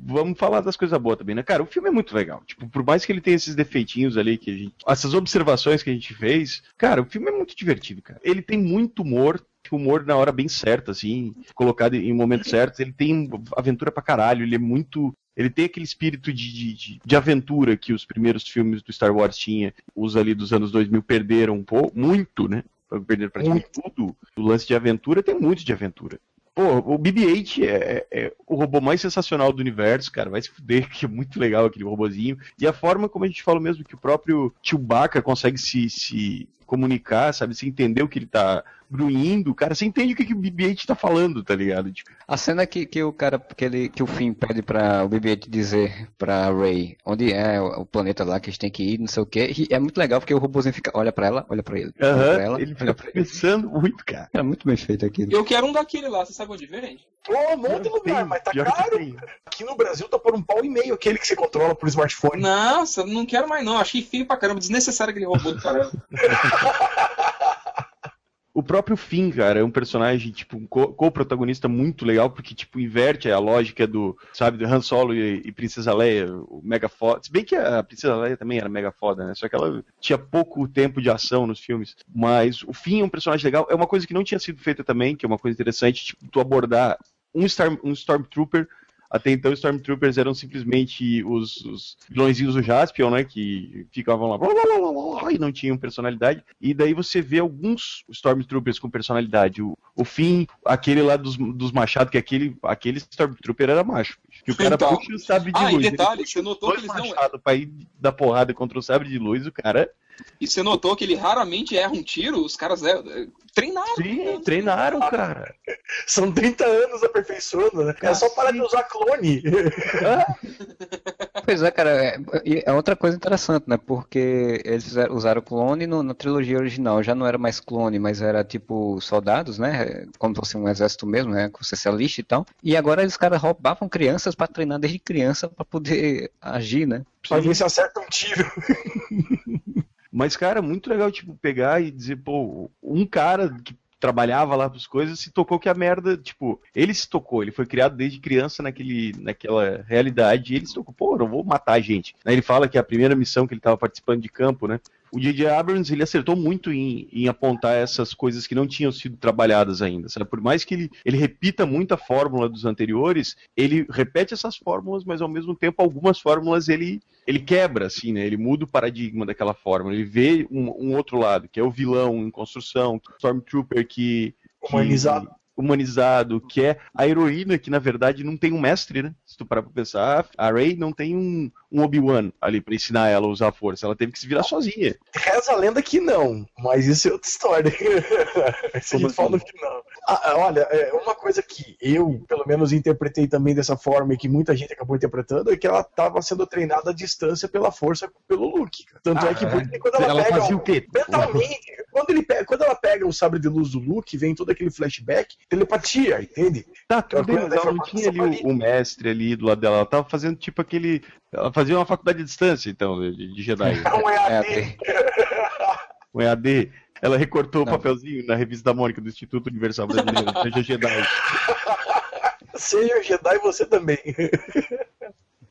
vamos falar das coisas boas também, né? Cara, o filme é muito legal. Tipo, por mais que ele tenha esses defeitinhos ali que a gente. Essas observações que a gente fez, cara, o filme é muito divertido, cara. Ele tem muito humor, humor na hora bem certa, assim, colocado em momentos certos. Ele tem aventura pra caralho, ele é muito. Ele tem aquele espírito de, de, de, de aventura que os primeiros filmes do Star Wars tinha. Os ali dos anos 2000 perderam um pouco, muito, né? Perderam praticamente tudo. O lance de aventura tem muito de aventura. Pô, o BB-8 é, é o robô mais sensacional do universo, cara. Vai se fuder, que é muito legal aquele robozinho. E a forma como a gente falou mesmo que o próprio Chewbacca consegue se, se comunicar, sabe? Se entender o que ele tá grunhindo, cara, você entende o que, que o BB-8 tá falando, tá ligado? Tipo,
A cena que, que o cara, que, ele, que o Finn pede pra o BB-8 dizer pra Ray onde é o, o planeta lá que eles têm que ir, não sei o que, e é muito legal porque o robôzinho fica, olha pra ela, olha pra ele, olha pra ela,
ele
olha
fica
pra ele.
pensando muito, cara.
É muito bem feito aquilo.
Eu quero um daquele lá, você sabe onde vende?
Pô, um monte de lugar, mas tá caro.
tem.
Aqui no Brasil tá por um pau e meio aquele que você controla por smartphone.
Nossa, não quero mais não. Achei feio pra caramba, desnecessário aquele robô do caramba.
O próprio Finn, cara, é um personagem, tipo, um co- co-protagonista muito legal, porque, tipo, inverte a lógica do, sabe, do Han Solo e, e Princesa Leia, o mega foda. Se bem que a Princesa Leia também era mega foda, né? Só que ela tinha pouco tempo de ação nos filmes. Mas o Finn é um personagem legal. É uma coisa que não tinha sido feita também, que é uma coisa interessante, tipo, tu abordar um, Star, um Stormtrooper até então, os Stormtroopers eram simplesmente os, os vilõezinhos do Jaspion, né? Que ficavam lá blá, blá, blá, blá, blá, e não tinham personalidade. E daí você vê alguns Stormtroopers com personalidade. O, o Finn, aquele lá dos, dos machados, que aquele, aquele Stormtrooper era macho. Que o cara
Então.
puxa o sabre de
Ah, e
luz. ele
detalhe, você notou que eles não-
machados pra ir dar porrada contra o sabre de luz, o cara.
E você notou que ele raramente erra um tiro, os caras é, é, treinaram.
Sim, treinaram, cara.
São 30 anos aperfeiçoando, né? É só parar de usar clone.
Pois é, cara, é, e é outra coisa interessante, né? Porque eles usaram clone no- na trilogia original, já não era mais clone, mas era tipo soldados, né? Como se fosse um exército mesmo, né? Com socialista e tal. E agora eles caras roubavam crianças pra treinar desde criança pra poder agir, né?
Pra ver se acerta um tiro.
Mas, cara, muito legal, tipo, pegar e dizer, pô, um cara que trabalhava lá pras coisas se tocou que a merda, tipo, ele se tocou, ele foi criado desde criança naquele, naquela realidade, e ele se tocou, pô, eu vou matar a gente. Aí ele fala que a primeira missão que ele tava participando de campo, né, o J.J. Abrams, ele acertou muito em, em apontar essas coisas que não tinham sido trabalhadas ainda, sabe? Por mais que ele, ele repita muito a fórmula dos anteriores, ele repete essas fórmulas, mas ao mesmo tempo algumas fórmulas ele, ele quebra, assim, né? Ele muda o paradigma daquela fórmula, ele vê um, um outro lado, que é o vilão em construção, Stormtrooper que... que-
Humanizado.
humanizado, que é a heroína que na verdade não tem um mestre, né? Se tu parar pra pensar, a Rey não tem um, um Obi-Wan ali pra ensinar ela a usar a força, ela teve que se virar sozinha.
Reza a lenda que não, mas isso é outra história. Isso a
Como
gente fala no final. Ah, olha, é, uma coisa que eu, pelo menos, interpretei também dessa forma e que muita gente acabou interpretando é que ela estava sendo treinada à distância pela força pelo Luke. Tanto é que por isso que quando ela,
Ela
pega.
fazia
o-
o quê?
Mentalmente, quando, ele pega, quando ela pega o sabre de luz do Luke, vem todo aquele flashback, telepatia, entende?
Tá, tudo bem, mas ela não tinha ali o, o mestre ali do lado dela, ela tava fazendo tipo aquele. Ela fazia uma faculdade de distância, então, de, de Jedi.
É um
É,
EAD.
até-
um EAD. Ela recortou
Não.
o papelzinho na revista da Mônica do Instituto Universal Brasileiro, seja Jedi.
Seja Jedi, você também.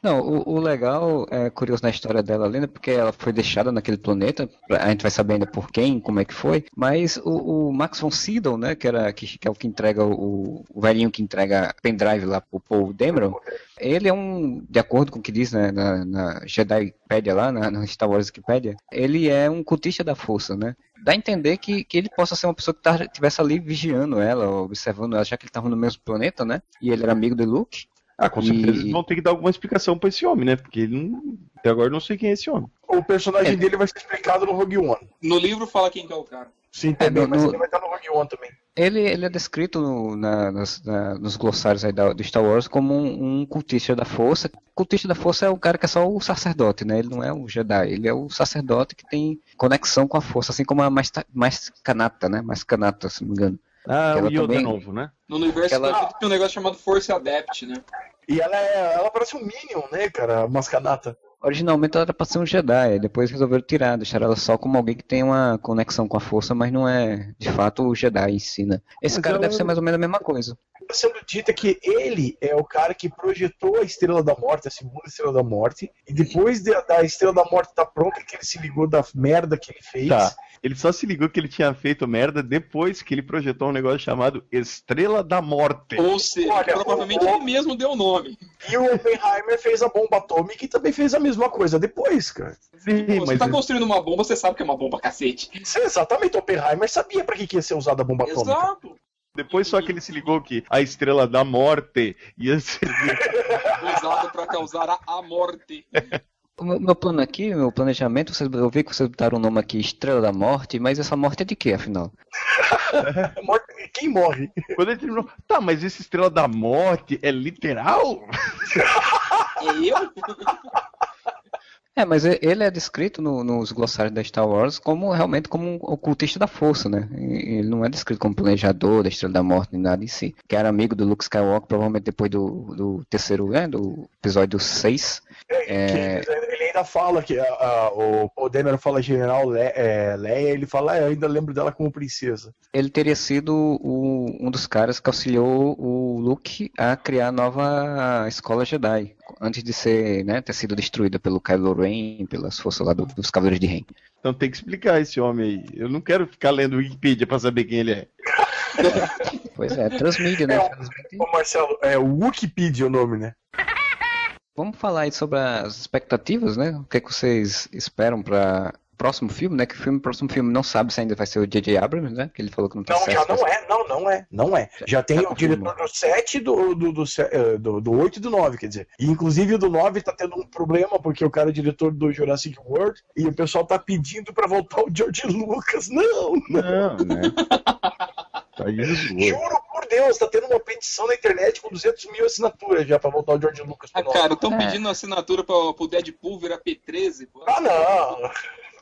Não, o, o legal, é curioso na história dela ali, né? Porque ela foi deixada naquele planeta, a gente vai saber ainda por quem, como é que foi, mas o, o Max von Sydow, né, que, era, que, que é o que entrega o, o velhinho que entrega pendrive lá pro Paul Dameron, ele é um, de acordo com o que diz né, na, na Jedipedia lá, na, na Star Wars Wikipedia, ele é um cultista da força, né? Dá a entender que, que ele possa ser uma pessoa que estivesse ali vigiando ela, observando ela, já que ele estava no mesmo planeta, né? E ele era amigo do Luke.
Ah, com certeza
E-
eles vão ter que dar alguma explicação pra esse homem, né? Porque ele não. Até agora eu não sei quem é esse homem.
O personagem
É.
dele vai ser explicado no Rogue One.
No livro fala quem que é o cara.
Sim, também,
no-
mas
no-
ele vai estar no Rogue One também.
Ele, ele é descrito no- na- nos, na- nos glossários aí da, do Star Wars como um, um cultista da força. Cultista da força é o cara que é só o sacerdote, né? Ele não é o Jedi, ele é o sacerdote que tem conexão com a força, assim como a mais, mais canata, né? Mais canata, se não me engano.
Ah, o Yoda
também-
novo, né?
No universo
Ela-
tem um negócio chamado Force Adept, né?
E ela é. Ela parece um Minion, né, cara? Mascanata.
Originalmente ela era pra ser um Jedi, depois resolveram tirar, deixaram ela só como alguém que tem uma conexão com a força, mas não é de fato o Jedi em si, né? Esse
Mas
cara
ela-
deve ser mais ou menos a mesma coisa.
está sendo dito é que ele é o cara que projetou a Estrela da Morte, a segunda Estrela da Morte, e depois de- da Estrela da Morte estar pronta, que ele se ligou da merda que ele fez.
Tá. Ele só se ligou que ele tinha feito merda depois que ele projetou um negócio chamado Estrela da Morte.
Ou seja,
Olha,
provavelmente
o-
ele mesmo deu o nome.
E o Oppenheimer fez a bomba atômica e também fez a mesma coisa depois, cara.
Sim,
Pô, você
mas
tá construindo uma bomba, você sabe que é uma bomba cacete.
Sim, exatamente, o Oppenheimer sabia pra que, que ia ser usada a bomba atômica.
Exato.
depois só que ele se ligou que a Estrela da Morte ia servir.
Usado pra causar a morte.
O meu, meu plano aqui, meu planejamento, vocês, eu vi que vocês botaram o nome aqui Estrela da Morte, mas essa morte é de quê, afinal?
Morte- Quem morre?
Quando ele terminou, tá, mas essa Estrela da Morte é literal?
É eu?
É, mas ele é descrito no- nos glossários da Star Wars como realmente como um ocultista da força, né? Ele não é descrito como planejador da Estrela da Morte nem nada em si. Que era amigo do Luke Skywalker, provavelmente depois do, do terceiro, né? Do episódio 6. É.
Que ele ainda fala que a- a- o Paul Dameron fala General Le, é, Leia, ele fala, ah, eu ainda lembro dela como princesa.
Ele teria sido o- um dos caras que auxiliou o Luke a criar a nova escola Jedi. Antes de ser, né, ter sido destruída pelo Kylo Ren, pelas forças lá do- dos Cavaleiros de Ren.
Então tem que explicar esse homem aí. Eu não quero ficar lendo Wikipedia pra saber quem ele é.
Pois é, transmídia, né?
É. Ô Marcelo, é o Wikipedia o nome, né?
Vamos falar aí sobre as expectativas, né? O que, é que vocês esperam para próximo filme, né? Que o filme, próximo filme não sabe se ainda vai ser o J.J. Abrams, né? Que ele falou que não tá
Não,
certo.
já não é, não, não é, não é. Já tem
já
o diretor do 7, do, do, do, eh, do, do 8 e do 9, quer dizer. E inclusive o do 9 tá tendo um problema, porque o cara é diretor do Jurassic World e o pessoal tá pedindo pra voltar o George Lucas. Não,
Não, né? Tá.
Juro por Deus, tá tendo uma petição na internet com 200 mil assinaturas já pra voltar o George Lucas pro
Ah,
nome.
cara, estão
É.
pedindo assinatura pra, pro Deadpool virar P13, pô.
Ah, não!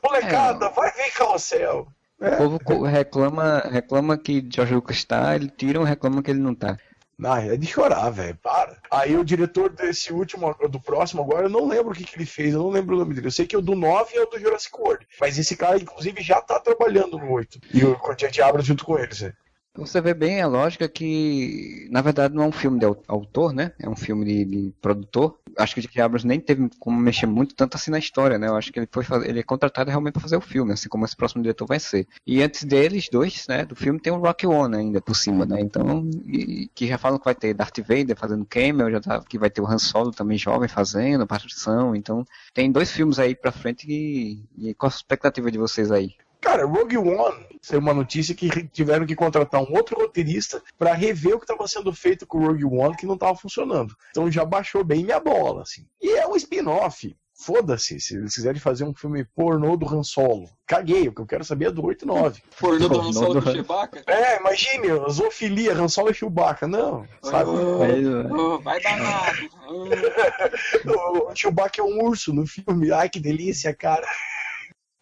Molecada,
É.
vai ver carrossel.
O povo reclama, reclama que George Lucas tá, ele tira ou reclama que ele não tá.
Não, é de chorar, velho. Para. Aí o diretor desse último, do próximo agora, eu não lembro o que, que ele fez, eu não lembro o nome dele. Eu sei que o do 9 é o do Jurassic World. Mas esse cara, inclusive, já tá trabalhando no 8. E o Cortete Abra junto com eles. né?
Você vê bem a lógica que, na verdade, não é um filme de au- autor, né? É um filme de, de produtor. Acho que o J.J. Abrams nem teve como mexer muito tanto assim na história, né? Eu acho que ele foi fazer, ele é contratado realmente para fazer o filme, assim como esse próximo diretor vai ser. E antes deles, dois, né, do filme tem o Rock One ainda por cima, né? Então, e- que já falam que vai ter Darth Vader fazendo cameo, já tá, que vai ter o Han Solo também jovem fazendo participação. Então, tem dois filmes aí pra frente e, e qual a expectativa de vocês aí?
Cara, Rogue One saiu uma notícia que tiveram que contratar um outro roteirista pra rever o que estava sendo feito com o Rogue One que não tava funcionando. Então já baixou bem minha bola, assim. E é um spin-off. Foda-se, se eles quiserem fazer um filme pornô do Han Solo. Caguei, o que eu quero saber é do 8 e 9.
Pornô do Han Solo
do
Chewbacca.
É, imagine, zoofilia, Han Solo e Chewbacca. Não, sabe?
Oh, vai danado. Oh.
O Chewbacca é um urso no filme. Ai, que delícia, cara.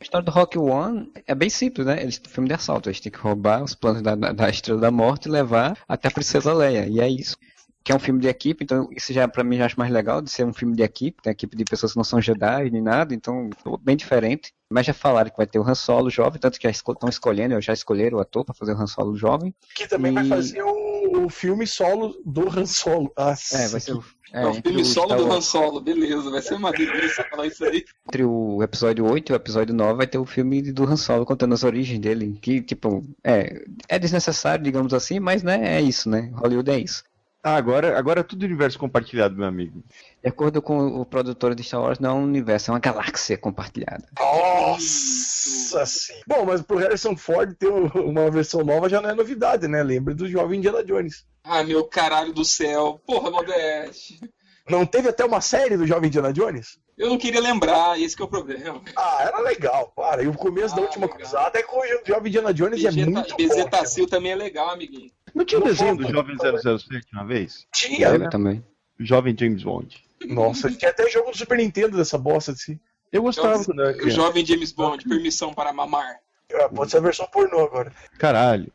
A história do Rock One é bem simples, né? Eles filme de assalto, eles têm que roubar os planos da, da, da Estrela da Morte e levar até a Princesa Leia. E é isso. Que é um filme de equipe, então isso já pra mim já acho mais legal de ser um filme de equipe, tem equipe de pessoas que não são Jedi nem nada, então bem diferente. Mas já falaram que vai ter o Han Solo jovem, tanto que já estão escolhendo, já escolheram o ator pra fazer o Han Solo jovem.
Que também vai
E-
fazer o, o filme solo do Han Solo. Nossa,
É, vai ser o. É,
o
entre
filme
o
solo
Star
do
Wars-
Han Solo, beleza. Vai ser uma delícia falar isso aí.
entre o episódio 8 e o episódio 9 vai ter o filme do Han Solo contando as origens dele, que tipo, é, é desnecessário, digamos assim, mas né, é isso, né? Hollywood é isso.
Ah, agora, agora é tudo universo compartilhado, meu amigo.
De acordo com o produtor de Star Wars, não é um universo, é uma galáxia compartilhada.
Nossa sim. Bom, mas pro Harrison Ford ter um- uma versão nova já não é novidade, né? Lembra do jovem Indiana Jones.
Ah, meu caralho do céu. Porra, Modeste.
Não teve até uma série do jovem Indiana Jones?
Eu não queria lembrar, esse que é o problema.
Ah, era legal, para. E o começo da
Ah,
última
legal.
cruzada é com o jovem Indiana Jones e é
Vegeta,
muito
Bezetacil
bom.
também é legal, amiguinho.
Não tinha um desenho do Jovem 007 uma vez?
Tinha,
Teve
né?
também.
O Jovem James Bond.
Nossa, tinha até jogo do Super Nintendo dessa bosta assim.
Eu gostava
Jovem-
quando era
O
criança.
jovem James Bond, permissão para mamar.
Ah, Pode ser a versão pornô agora.
Caralho.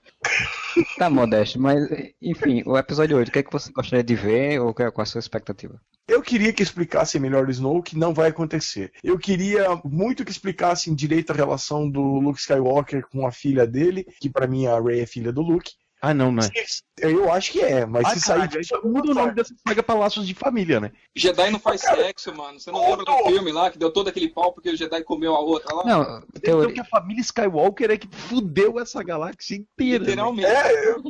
Tá modesto, mas enfim, o episódio 8, o que é que você gostaria de ver ou qual é a sua expectativa?
Eu queria que explicassem melhor o Snow, que não vai acontecer. Eu queria muito que explicassem direito a relação do Luke Skywalker com a filha dele, que pra mim a Rey é filha do Luke.
Ah, não, não é.
Eu acho que é, mas
Ah,
se sair.
caralho, aí muda o nome dessa saga pra Laços de Família, né?
Jedi não faz sexo, mano. Você não lembra do filme lá que deu todo aquele pau porque o Jedi comeu a outra lá?
Não,
Então
teoria,
que a família Skywalker é que fudeu essa galáxia inteira. né?
Literalmente.
É, eu-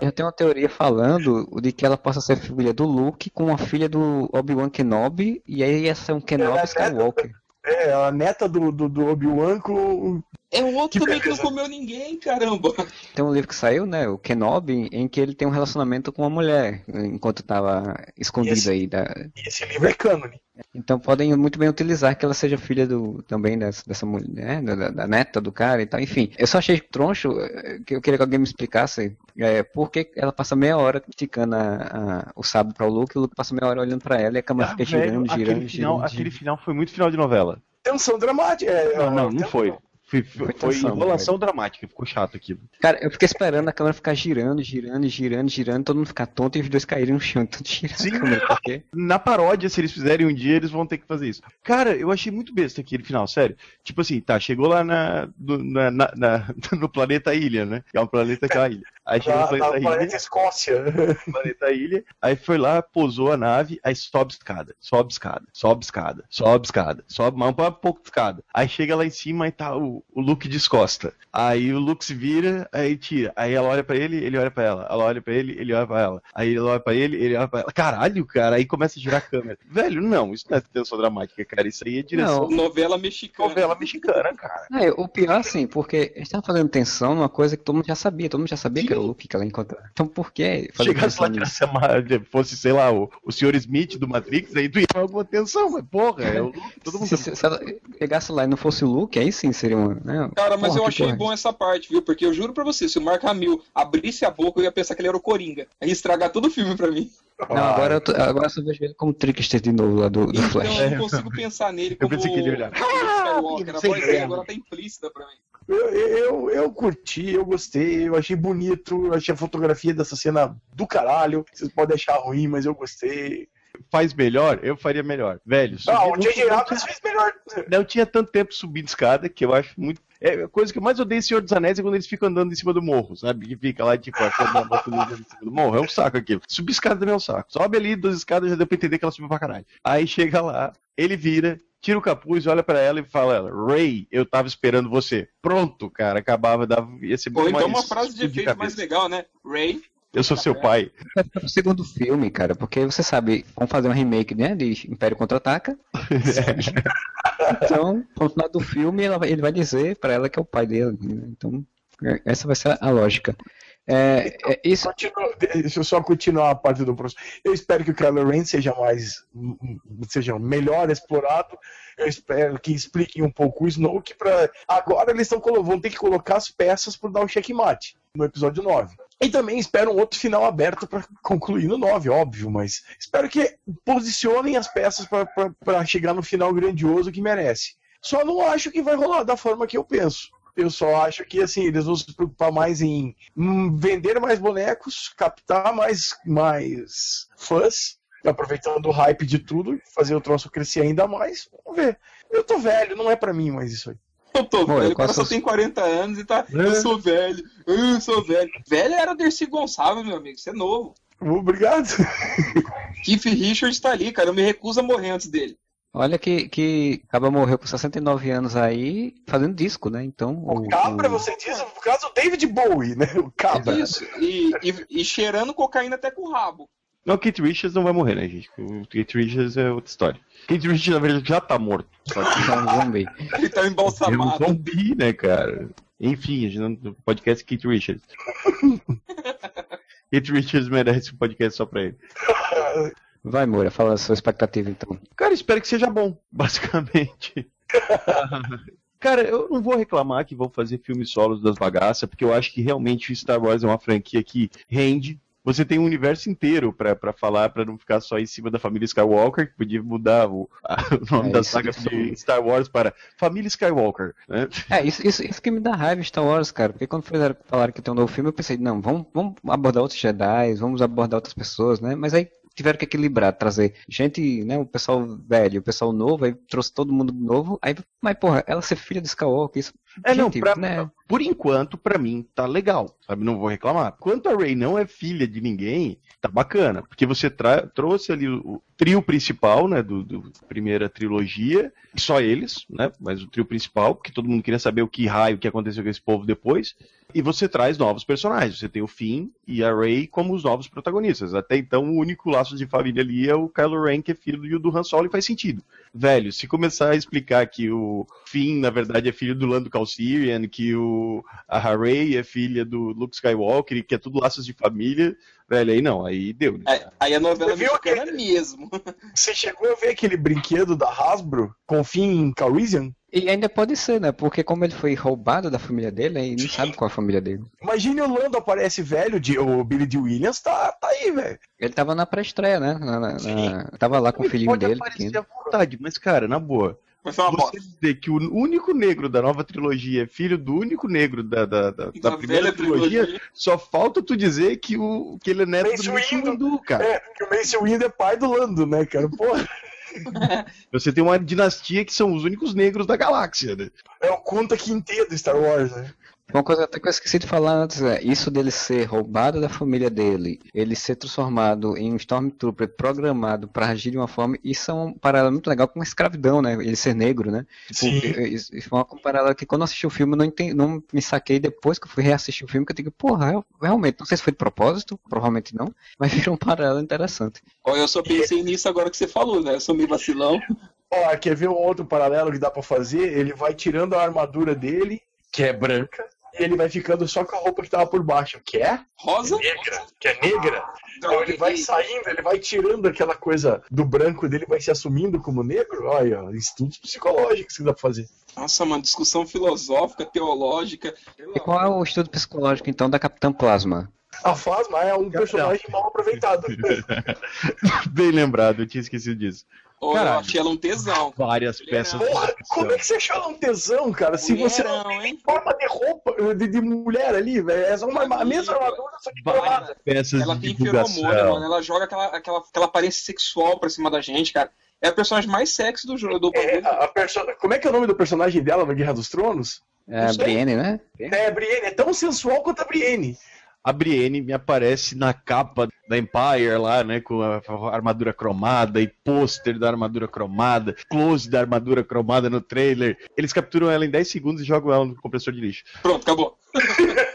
eu tenho uma teoria falando de que ela possa ser filha do Luke com a filha do Obi-Wan Kenobi, e aí ia ser um Kenobi
É,
Skywalker.
é, a neta do, do, do Obi-Wan com.
É o outro
Que
também que não comeu ninguém, caramba.
Tem um livro que saiu, né, o Kenobi, em que ele tem um relacionamento com uma mulher, enquanto tava escondido
Esse-
aí. Da...
E esse livro é cânone.
Então podem muito bem utilizar que ela seja filha do também dessa, dessa mulher, né, da, da neta do cara e tal. Enfim, eu só achei troncho, eh, que eu queria que alguém me explicasse é, por que ela passa meia hora criticando a, a- o sábio para o Luke, e o Luke passa meia hora olhando pra ela e a câmera
Ah,
fica
velho,
girando, girando,
aquele, final,
girando.
aquele final foi muito final de novela.
Tensão dramática. É,
Não, não, não
tensão-
foi. Foi, foi,
Foi
enrolação dramática, ficou chato aquilo.
Cara, eu fiquei esperando a câmera ficar girando, girando, girando, girando, todo mundo ficar tonto e os dois caírem no chão, tudo girando
Sim.
a câmera, porque...
Na paródia, se eles fizerem um dia, eles vão ter que fazer isso. Cara, eu achei muito besta aquele final, sério. Tipo assim, tá, chegou lá na, do- na- na- na- no planeta Ilha, né? Que é um planeta que é uma ilha. Aí chegou
Na,
no planeta
na
Ilha.
planeta Escócia.
planeta Ilha, aí foi lá, pousou a nave, aí sobe escada, sobe escada, sobe escada, sobe escada, sobe mais um pouco de escada. Aí chega lá em cima e tá o, o Luke descosta. Aí o Luke se vira, aí tira. Aí ela olha pra ele, ele olha pra ela. Ela olha pra ele, ele olha pra ela. Aí ela olha pra ele, ele olha pra ela. Caralho, cara, aí começa a girar a câmera. Velho, não, isso não é tensão dramática, cara. Isso aí é direção
Não.
Novela mexicana.
novela mexicana, cara.
É, o pior, assim, porque eles estavam fazendo tensão numa coisa que todo mundo já sabia, todo mundo já sabia que era o Luke que ela ia encontrar. Então por que fazer
Chegasse lá, a ma- fosse, sei lá, o, o Sr. Smith do Matrix, aí tu ia alguma tensão, mas porra, é o Luke, todo mundo
Se, se- se ela chegasse lá e não fosse o Luke, aí sim seria uma. Né?
Cara, mas
Porra,
eu
que
achei
porra.
bom essa parte, viu? Porque eu juro pra você, se o Mark Hamill abrisse a boca, eu ia pensar que ele era o Coringa. Aí ia estragar todo o filme pra mim.
Não, agora eu, tô- agora eu só vejo ele como trickster de novo lá do, do
Então
Flash.
eu não consigo pensar nele
Eu
como
pensei que ele ia olhar.
Skywalker. A voz dele agora tá implícita pra mim.
Eu, eu, eu curti, eu gostei, eu achei bonito, eu achei a fotografia dessa cena do caralho. Vocês podem achar ruim, mas eu gostei.
Faz melhor, eu faria melhor. Velho,
Ah, o J.J. Abrams fez melhor.
Não tinha tanto tempo subindo escada, que eu acho muito. É a coisa que eu mais odeio em Senhor dos Anéis é quando eles ficam andando em cima do morro, sabe? Que fica lá, tipo, achando uma em cima do morro. É um saco aquilo. Subir escada também é um saco. Sobe ali duas escadas, já deu pra entender que ela subiu pra caralho. Aí chega lá, ele vira, tira o capuz, olha pra ela e fala: Ray, eu tava esperando você. Pronto, cara, acabava, dava, ia ser
Ou então uma frase de efeito mais legal, né? Ray,
Eu sou seu pai.
Vai ficar pro segundo filme, cara, porque você sabe, vamos fazer um remake, né, de Império Contra-Ataca. então, no final do filme, ela ele vai dizer pra ela que é o pai dele. né? Então, é- essa vai ser a lógica. É, é, isso,
Continua- deixa eu só continuar a parte do próximo. Eu espero que o Kylo Ren seja mais, seja melhor explorado. Eu espero que expliquem um pouco o Snoke para agora eles estão vão ter que colocar as peças para dar o checkmate no episódio 9. E também espero um outro final aberto para concluir no 9, óbvio, mas espero que posicionem as peças para chegar no final grandioso que merece. Só não acho que vai rolar da forma que eu penso. Eu só acho que assim, eles vão se preocupar mais em hum, vender mais bonecos, captar mais, mais fãs, aproveitando o hype de tudo, fazer o troço crescer ainda mais. Vamos ver. Eu tô velho, não é pra mim mais isso aí.
eu tô
Pô,
velho, o cara só tem 40 anos e tá. Eu sou velho, eu sou velho. Velho era Dercy Gonçalves, meu amigo, você é novo.
Obrigado.
Keith Richards tá ali, cara, eu me recuso a morrer antes dele.
olha que, que acaba morreu com 69 anos aí, fazendo disco, né? Então,
O cabra, você diz, no caso, o David Bowie, né? O cabra.
Isso, e, e, e cheirando cocaína até com o rabo.
Não, o Kate Richards não vai morrer, né, gente? O Kate Richards é outra história. Kate Richards, na verdade, já tá morto. Só que
é um zumbi.
Ele tá
é um
embalsamado.
zumbi, né, cara? Enfim, a gente não. o Podcast Kate Richards. Kate Richards merece um podcast só pra ele.
Vai, Moura, fala a sua expectativa então.
Cara, espero que seja bom, basicamente. Cara, eu não vou reclamar que vão fazer filmes solos das bagaças, porque eu acho que realmente Star Wars é uma franquia que rende. Você tem um universo inteiro pra, pra falar, pra não ficar só em cima da família Skywalker, que podia mudar o, a- o nome
É,
da saga
isso-
de Star Wars para Família Skywalker, né?
É, isso, isso, isso que me dá raiva Star Wars, cara, porque quando fizeram, falaram que tem um novo filme, eu pensei, não, vamos, vamos abordar outros Jedi, vamos abordar outras pessoas, né? Mas aí tiveram que equilibrar, trazer gente, né, o pessoal velho, o pessoal novo, aí trouxe todo mundo novo, aí, mas porra, ela ser filha do Skywalker, isso,
É, não,
gente,
pra,
né?
Por enquanto, pra mim, tá legal, sabe? Não vou reclamar. Quanto a Rey não é filha de ninguém, tá bacana. Porque você trouxe ali o, trio principal, né, do, do primeira trilogia, só eles, né, mas o trio principal, porque todo mundo queria saber o que raio, o que aconteceu com esse povo depois. E você traz novos personagens. Você tem o Finn e a Rey como os novos protagonistas. Até então, o único laço de família ali é o Kylo Ren, que é filho do Han Solo, e faz sentido. Velho, se começar a explicar que o Finn, na verdade, é filho do Lando Calrissian, que o, a Rey é filha do Luke Skywalker, e que é tudo laços de família, velho, aí não, aí deu, né?
Aí, aí a novela
Você viu
mexicana mesmo.
Você chegou a ver aquele brinquedo da Hasbro com Finn Calrissian?
E ainda pode ser, né? Porque como ele foi roubado da família dele, aí não sabe qual é a família dele.
Imagine o Lando aparece velho, de, o Billy D. Williams tá, tá aí, velho.
Ele tava na pré-estreia, né? Na- na- na- Tava lá com o
Ele
filhinho
pode
dele,
aparecer
pequeno.
à vontade, mas, cara, na boa.
Mas foi uma
Você
bosta.
dizer que o único negro da nova trilogia é filho do único negro da, da, da, da primeira trilogia,
trilogia.
só falta tu dizer que, o, que ele é neto
Mace
do.
Windu,
cara.
É, que o Mace Windu é pai do Lando, né, cara? Porra,
Você tem uma dinastia que são os únicos negros da galáxia, né?
é o Kunta Quinte do Star Wars, né?
Uma coisa até que eu esqueci de falar antes é, isso dele ser roubado da família dele, ele ser transformado em um Stormtrooper programado para agir de uma forma, isso é um paralelo muito legal com a escravidão, né? Ele ser negro, né?
Sim.
Isso isso foi uma paralelo que quando eu assisti o filme eu não, entendi, não me saquei depois que eu fui reassistir o filme, que eu digo, porra, eu- realmente, não sei se foi de propósito, provavelmente não, mas virou um paralelo interessante.
Ó, eu só pensei nisso agora que você falou, né? Eu sou meio vacilão.
Ó, quer ver um outro paralelo que dá pra fazer? Ele vai tirando a armadura dele, que é branca, e ele vai ficando só com a roupa que tava por baixo, que é
Rosa?
negra, que é negra. Então ele vai saindo, ele vai tirando aquela coisa do branco dele, vai se assumindo como negro. Olha, estudos psicológicos que dá pra fazer.
Nossa, uma discussão filosófica, teológica.
E qual é o estudo psicológico então da Capitã Plasma?
A Fasma é um personagem mal aproveitado.
Bem lembrado, eu tinha esquecido disso.
Ou eu
Caralho.
achei ela um tesão.
Várias peças. de
Porra, como é que você achou ela um tesão, cara? Se você não
Mulherão, hein?
forma de roupa de, de mulher ali, velho, é só uma, a mesma armadura, só que
Várias
cromada.
peças
Ela
de
tem feromônio, mano. Ela joga aquela, aquela, aquela aparência sexual pra cima da gente, cara. É a personagem mais sexy do jogo. Do
É, a, a perso- Como é que é o nome do personagem dela no Guerra dos Tronos?
É. Brienne, né?
É, a Brienne, é tão sensual quanto a Brienne.
A Brienne me aparece na capa da Empire lá, né? Com a armadura cromada e pôster da armadura cromada, close da armadura cromada no trailer. Eles capturam ela em 10 segundos e jogam ela no compressor de lixo.
Pronto, acabou.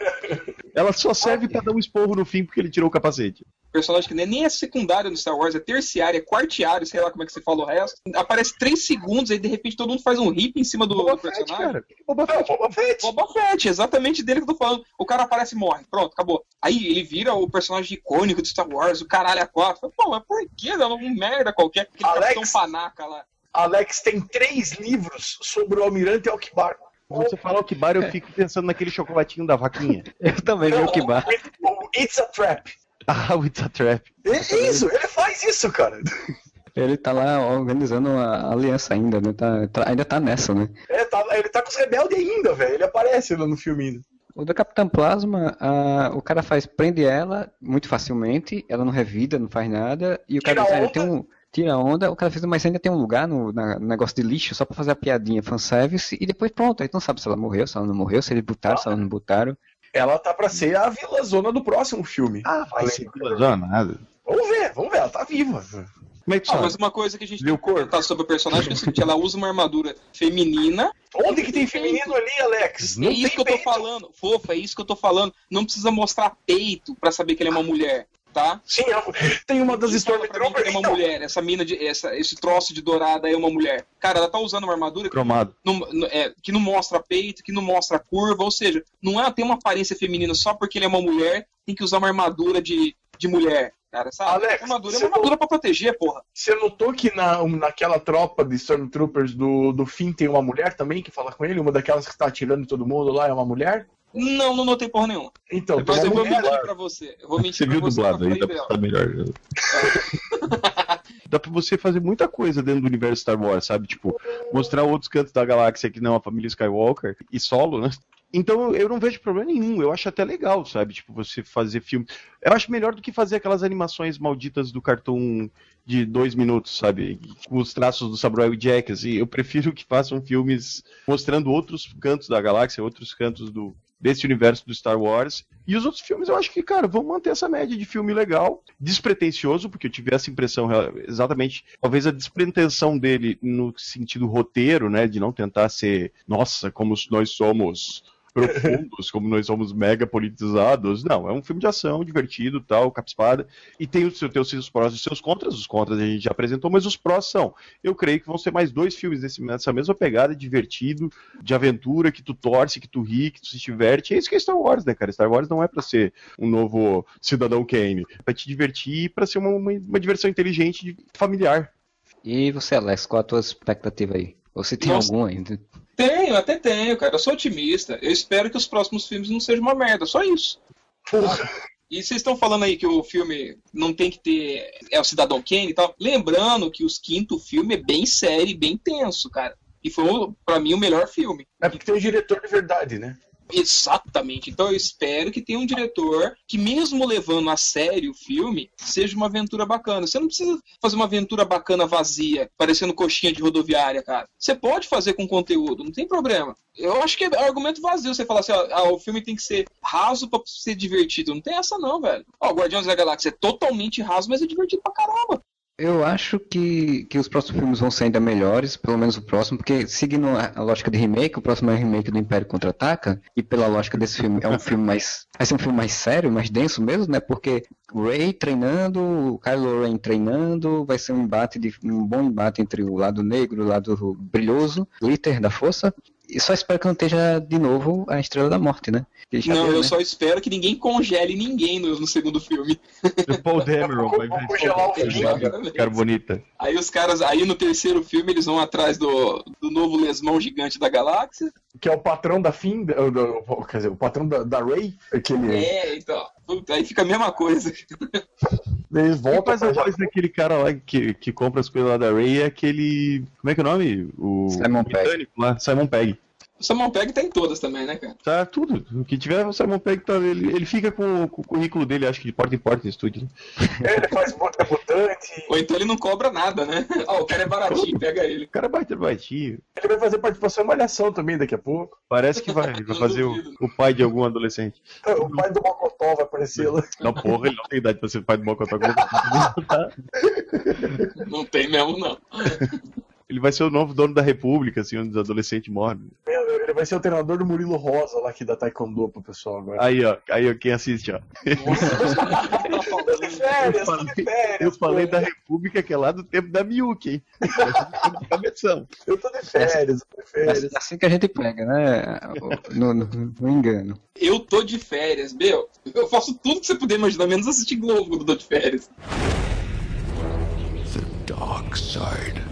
Ela só serve pra dar um esporro no fim porque ele tirou o capacete.
Personagem que nem nem é secundário no Star Wars, é terciário, é quartiário, sei lá como é que você fala o resto. Aparece 3 segundos, aí de repente todo mundo faz um hip em cima do, do
Boba Fett,
personagem.
cara. Boba
Não,
Fett.
Boba Fett.
Boba Fett, exatamente dele que eu tô falando. O cara aparece e morre. Pronto, acabou. Aí ele vira o personagem icônico de Star Wars, o caralho a quatro. Pô, mas por que? Não, um merda qualquer. Aquele
Alex.
Capitão Panaca lá.
Alex tem três livros sobre o Almirante Alquibar.
Você fala o Kibar, eu fico pensando naquele chocolatinho da vaquinha.
Eu também vi o Kibar.
O It's a Trap.
Ah, o It's a Trap.
É isso, ele faz isso, cara.
Ele tá lá organizando a aliança ainda, né? Tá- tá- ainda tá nessa, né?
É, tá- ele tá com os rebeldes ainda, velho. Ele aparece lá no filme ainda.
O da Capitã Plasma, ah, o cara faz, prende ela muito facilmente, ela não revida, não faz nada, e o
Tira
cara diz, "Ah,
onda."
tem um, tira a onda, o cara fez, mas ainda tem um lugar no, na- no negócio de lixo só pra fazer a piadinha fanservice, e depois pronto, aí tu não sabe se ela morreu, se ela não morreu, se eles botaram, se ela não botaram.
Ela tá pra ser a vilã zona do próximo filme.
Ah, vai ser nada.
Vamos ver, vamos ver, ela tá viva.
Como é que
Ah, mas uma coisa que a gente
Viu
tem que comentar sobre o personagem é o seguinte, ela usa uma armadura feminina.
Onde que tem feminino ali, Alex?
é isso que eu tô
peito.
falando. Fofa, é isso que eu tô falando. Não precisa mostrar peito pra saber que ele é uma mulher, tá?
Sim, é- tem uma das Stormtroopers.
é uma
então,
mulher, essa mina de. Essa, esse troço de dourada é uma mulher. Cara, ela tá usando uma armadura não, não- é, que não mostra peito, que não mostra curva, ou seja, não é ter uma aparência feminina só porque ele é uma mulher, tem que usar uma armadura de, de mulher, cara, sabe?
Alex,
armadura é uma armadura pra proteger, porra.
Você notou que na, naquela tropa de Stormtroopers do, do Finn tem uma mulher também que fala com ele? Uma daquelas que tá atirando em todo mundo lá é uma mulher?
Não, não notei porra nenhuma.
Então, tem
Mas eu vou mentir pra você. Eu vou mentir
Você viu
pra você.
dublado
eu
aí, dá pra
dela.
melhor. Dá pra você fazer muita coisa dentro do universo Star Wars, sabe? Tipo, mostrar outros cantos da galáxia que não a família Skywalker e solo, né? Então eu não vejo problema nenhum, eu acho até legal, sabe? Tipo, você fazer filme. Eu acho melhor do que fazer aquelas animações malditas do cartoon de dois minutos, sabe? Com os traços do Samurai Jack, assim. Eu prefiro que façam filmes mostrando outros cantos da galáxia, outros cantos do, desse universo do Star Wars. E os outros filmes eu acho que, cara, vão manter essa média de filme legal, despretensioso, porque eu tive essa impressão exatamente, talvez a despretensão dele no sentido roteiro, né, de não tentar ser, nossa, como nós somos profundos, como nós somos mega politizados. Não, é um filme de ação, divertido, tal, capa-espada. E tem os, tem os seus prós e os seus contras. Os contras a gente já apresentou, mas os prós são. Eu creio que vão ser mais dois filmes desse, nessa mesma pegada, divertido, de aventura, que tu torce, que tu ri, que tu se diverte. É isso que é Star Wars, né, cara? Star Wars não é pra ser um novo Cidadão Kane. É pra te divertir e pra ser uma, uma, uma diversão inteligente, familiar.
E você, Alex, qual a tua expectativa aí? Ou se tem Nossa. algum ainda?
Tenho, até tenho, cara. Eu sou otimista. Eu espero que os próximos filmes não sejam uma merda, só isso. Porra. E vocês estão falando aí que o filme não tem que ter. É o Cidadão Kane e tal. Lembrando que os quinto filme é bem sério e bem tenso, cara. E foi, para mim, o melhor filme.
É porque tem um diretor de verdade, né?
Exatamente. Então eu espero que tenha um diretor que, mesmo levando a sério o filme, seja uma aventura bacana. Você não precisa fazer uma aventura bacana vazia, parecendo coxinha de rodoviária, cara. Você pode fazer com conteúdo, não tem problema. Eu acho que é argumento vazio você falar assim, ah, o filme tem que ser raso pra ser divertido. Não tem essa não, velho. Ó, Guardiões da Galáxia é totalmente raso, mas é divertido pra caramba.
Eu acho que, que os próximos filmes vão ser ainda melhores, pelo menos o próximo, porque seguindo a, lógica de remake, o próximo é o remake do Império Contra-Ataca, e pela lógica desse filme, é um filme mais. Vai ser um filme mais sério, mais denso mesmo, né? Porque o Ray treinando, o Kylo Ren treinando, vai ser um embate de um bom embate entre o lado negro e o lado brilhoso, glitter da força, e só espero que não esteja de novo a Estrela da Morte, né?
Não, deu, eu né? só espero que ninguém congele ninguém no, no segundo filme.
O Paul Dameron vai congelar o filme. Carbonita.
Aí os caras, aí no terceiro filme eles vão atrás do, do novo lesmão gigante da galáxia.
Que é o patrão da Finn, quer dizer, o patrão da, da Rey. Aquele...
É, então. Aí fica a mesma coisa.
Eles voltam a voz daquele cara lá que, que compra as coisas lá da Ray é aquele. Como é que é o nome? O
Simon Pegg.
Lá, Simon Pegg.
O Simon Pegg tá em todas também, né, cara?
Tá, tudo. O que tiver, o Simon Pegg tá. Ele, ele fica com, com o currículo dele, acho que de porta em porta no estúdio.
É, ele faz mutante.
Ou então ele não cobra nada, né? Ó, oh, o cara é baratinho, pega ele. O
cara é baratinho.
Ele vai fazer participação em malhação também daqui a pouco.
Parece que vai. Vai fazer o, o, pai de algum adolescente.
O pai do Mocotó vai aparecer lá.
Não, porra, ele não tem idade pra ser o pai do Mocotó.
Não tem mesmo, não.
Ele vai ser o novo dono da República, assim, onde os adolescentes morrem.
Ele vai ser o treinador do Murilo Rosa lá que dá taekwondo pro pessoal agora.
Aí, ó, aí, ó, quem assiste, ó.
tô de férias, eu falei, férias,
eu falei da República que é lá do tempo da Miyuki, hein?
eu tô de férias, tô de férias. É
assim que a gente pega, né? No, no, no engano.
Eu tô de férias, meu. Eu faço tudo que você puder imaginar, menos assistir Globo quando eu tô de férias. The Dark Side.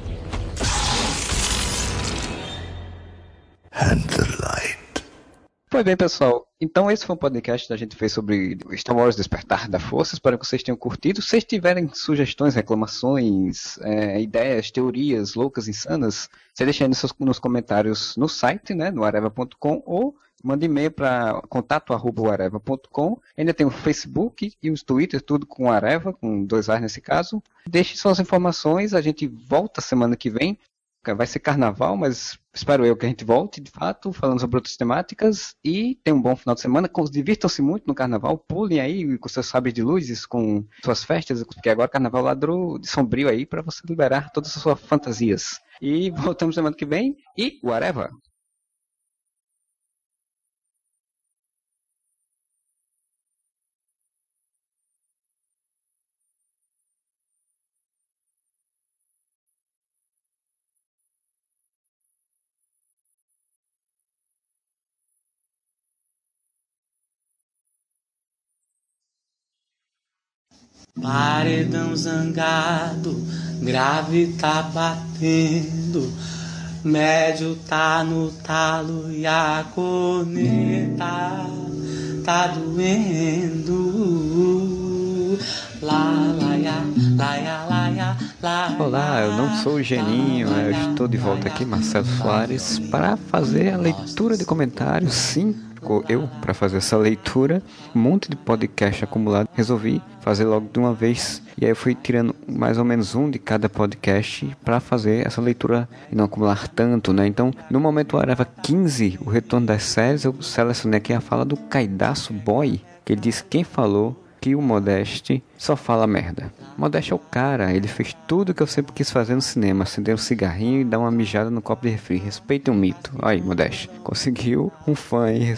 And the light. Foi bem, pessoal. Então, esse foi um podcast que a gente fez sobre Star Wars Despertar da Força. Espero que vocês tenham curtido. Se vocês tiverem sugestões, reclamações, é, ideias, teorias loucas, insanas, você deixa aí nos, nos comentários no site, né, no areva.com, ou manda e-mail para contato.areva.com. Ainda tem o Facebook e o Twitter, tudo com Areva, com dois A's nesse caso. Deixe suas informações, a gente volta semana que vem vai ser carnaval, mas espero eu que a gente volte, de fato, falando sobre outras temáticas e tenham um bom final de semana. Divirtam-se muito no carnaval, pulem aí com seus sabres de luzes, com suas festas, porque agora carnaval ladrou de sombrio aí para você liberar todas as suas fantasias. E voltamos semana que vem e whatever!
Paredão zangado, grave tá batendo, médio tá no talo e a corneta tá doendo.
Olá, eu não sou o Geninho, eu estou de volta aqui, Marcelo Soares, para fazer a leitura de comentários. Sim, ficou eu para fazer essa leitura. Um monte de podcast acumulado. Resolvi fazer logo de uma vez. E aí eu fui tirando mais ou menos um de cada podcast para fazer essa leitura e não acumular tanto, né? Então, no momento Areva 15, o retorno das séries, eu selecionei aqui a fala do Caidaço Boy, que ele diz quem falou que o Modeste só fala merda. Modeste é o cara, ele fez tudo que eu sempre quis fazer no cinema: acender um cigarrinho e dar uma mijada no copo de refri. Respeita um mito. Aí, Modeste. Conseguiu um fã e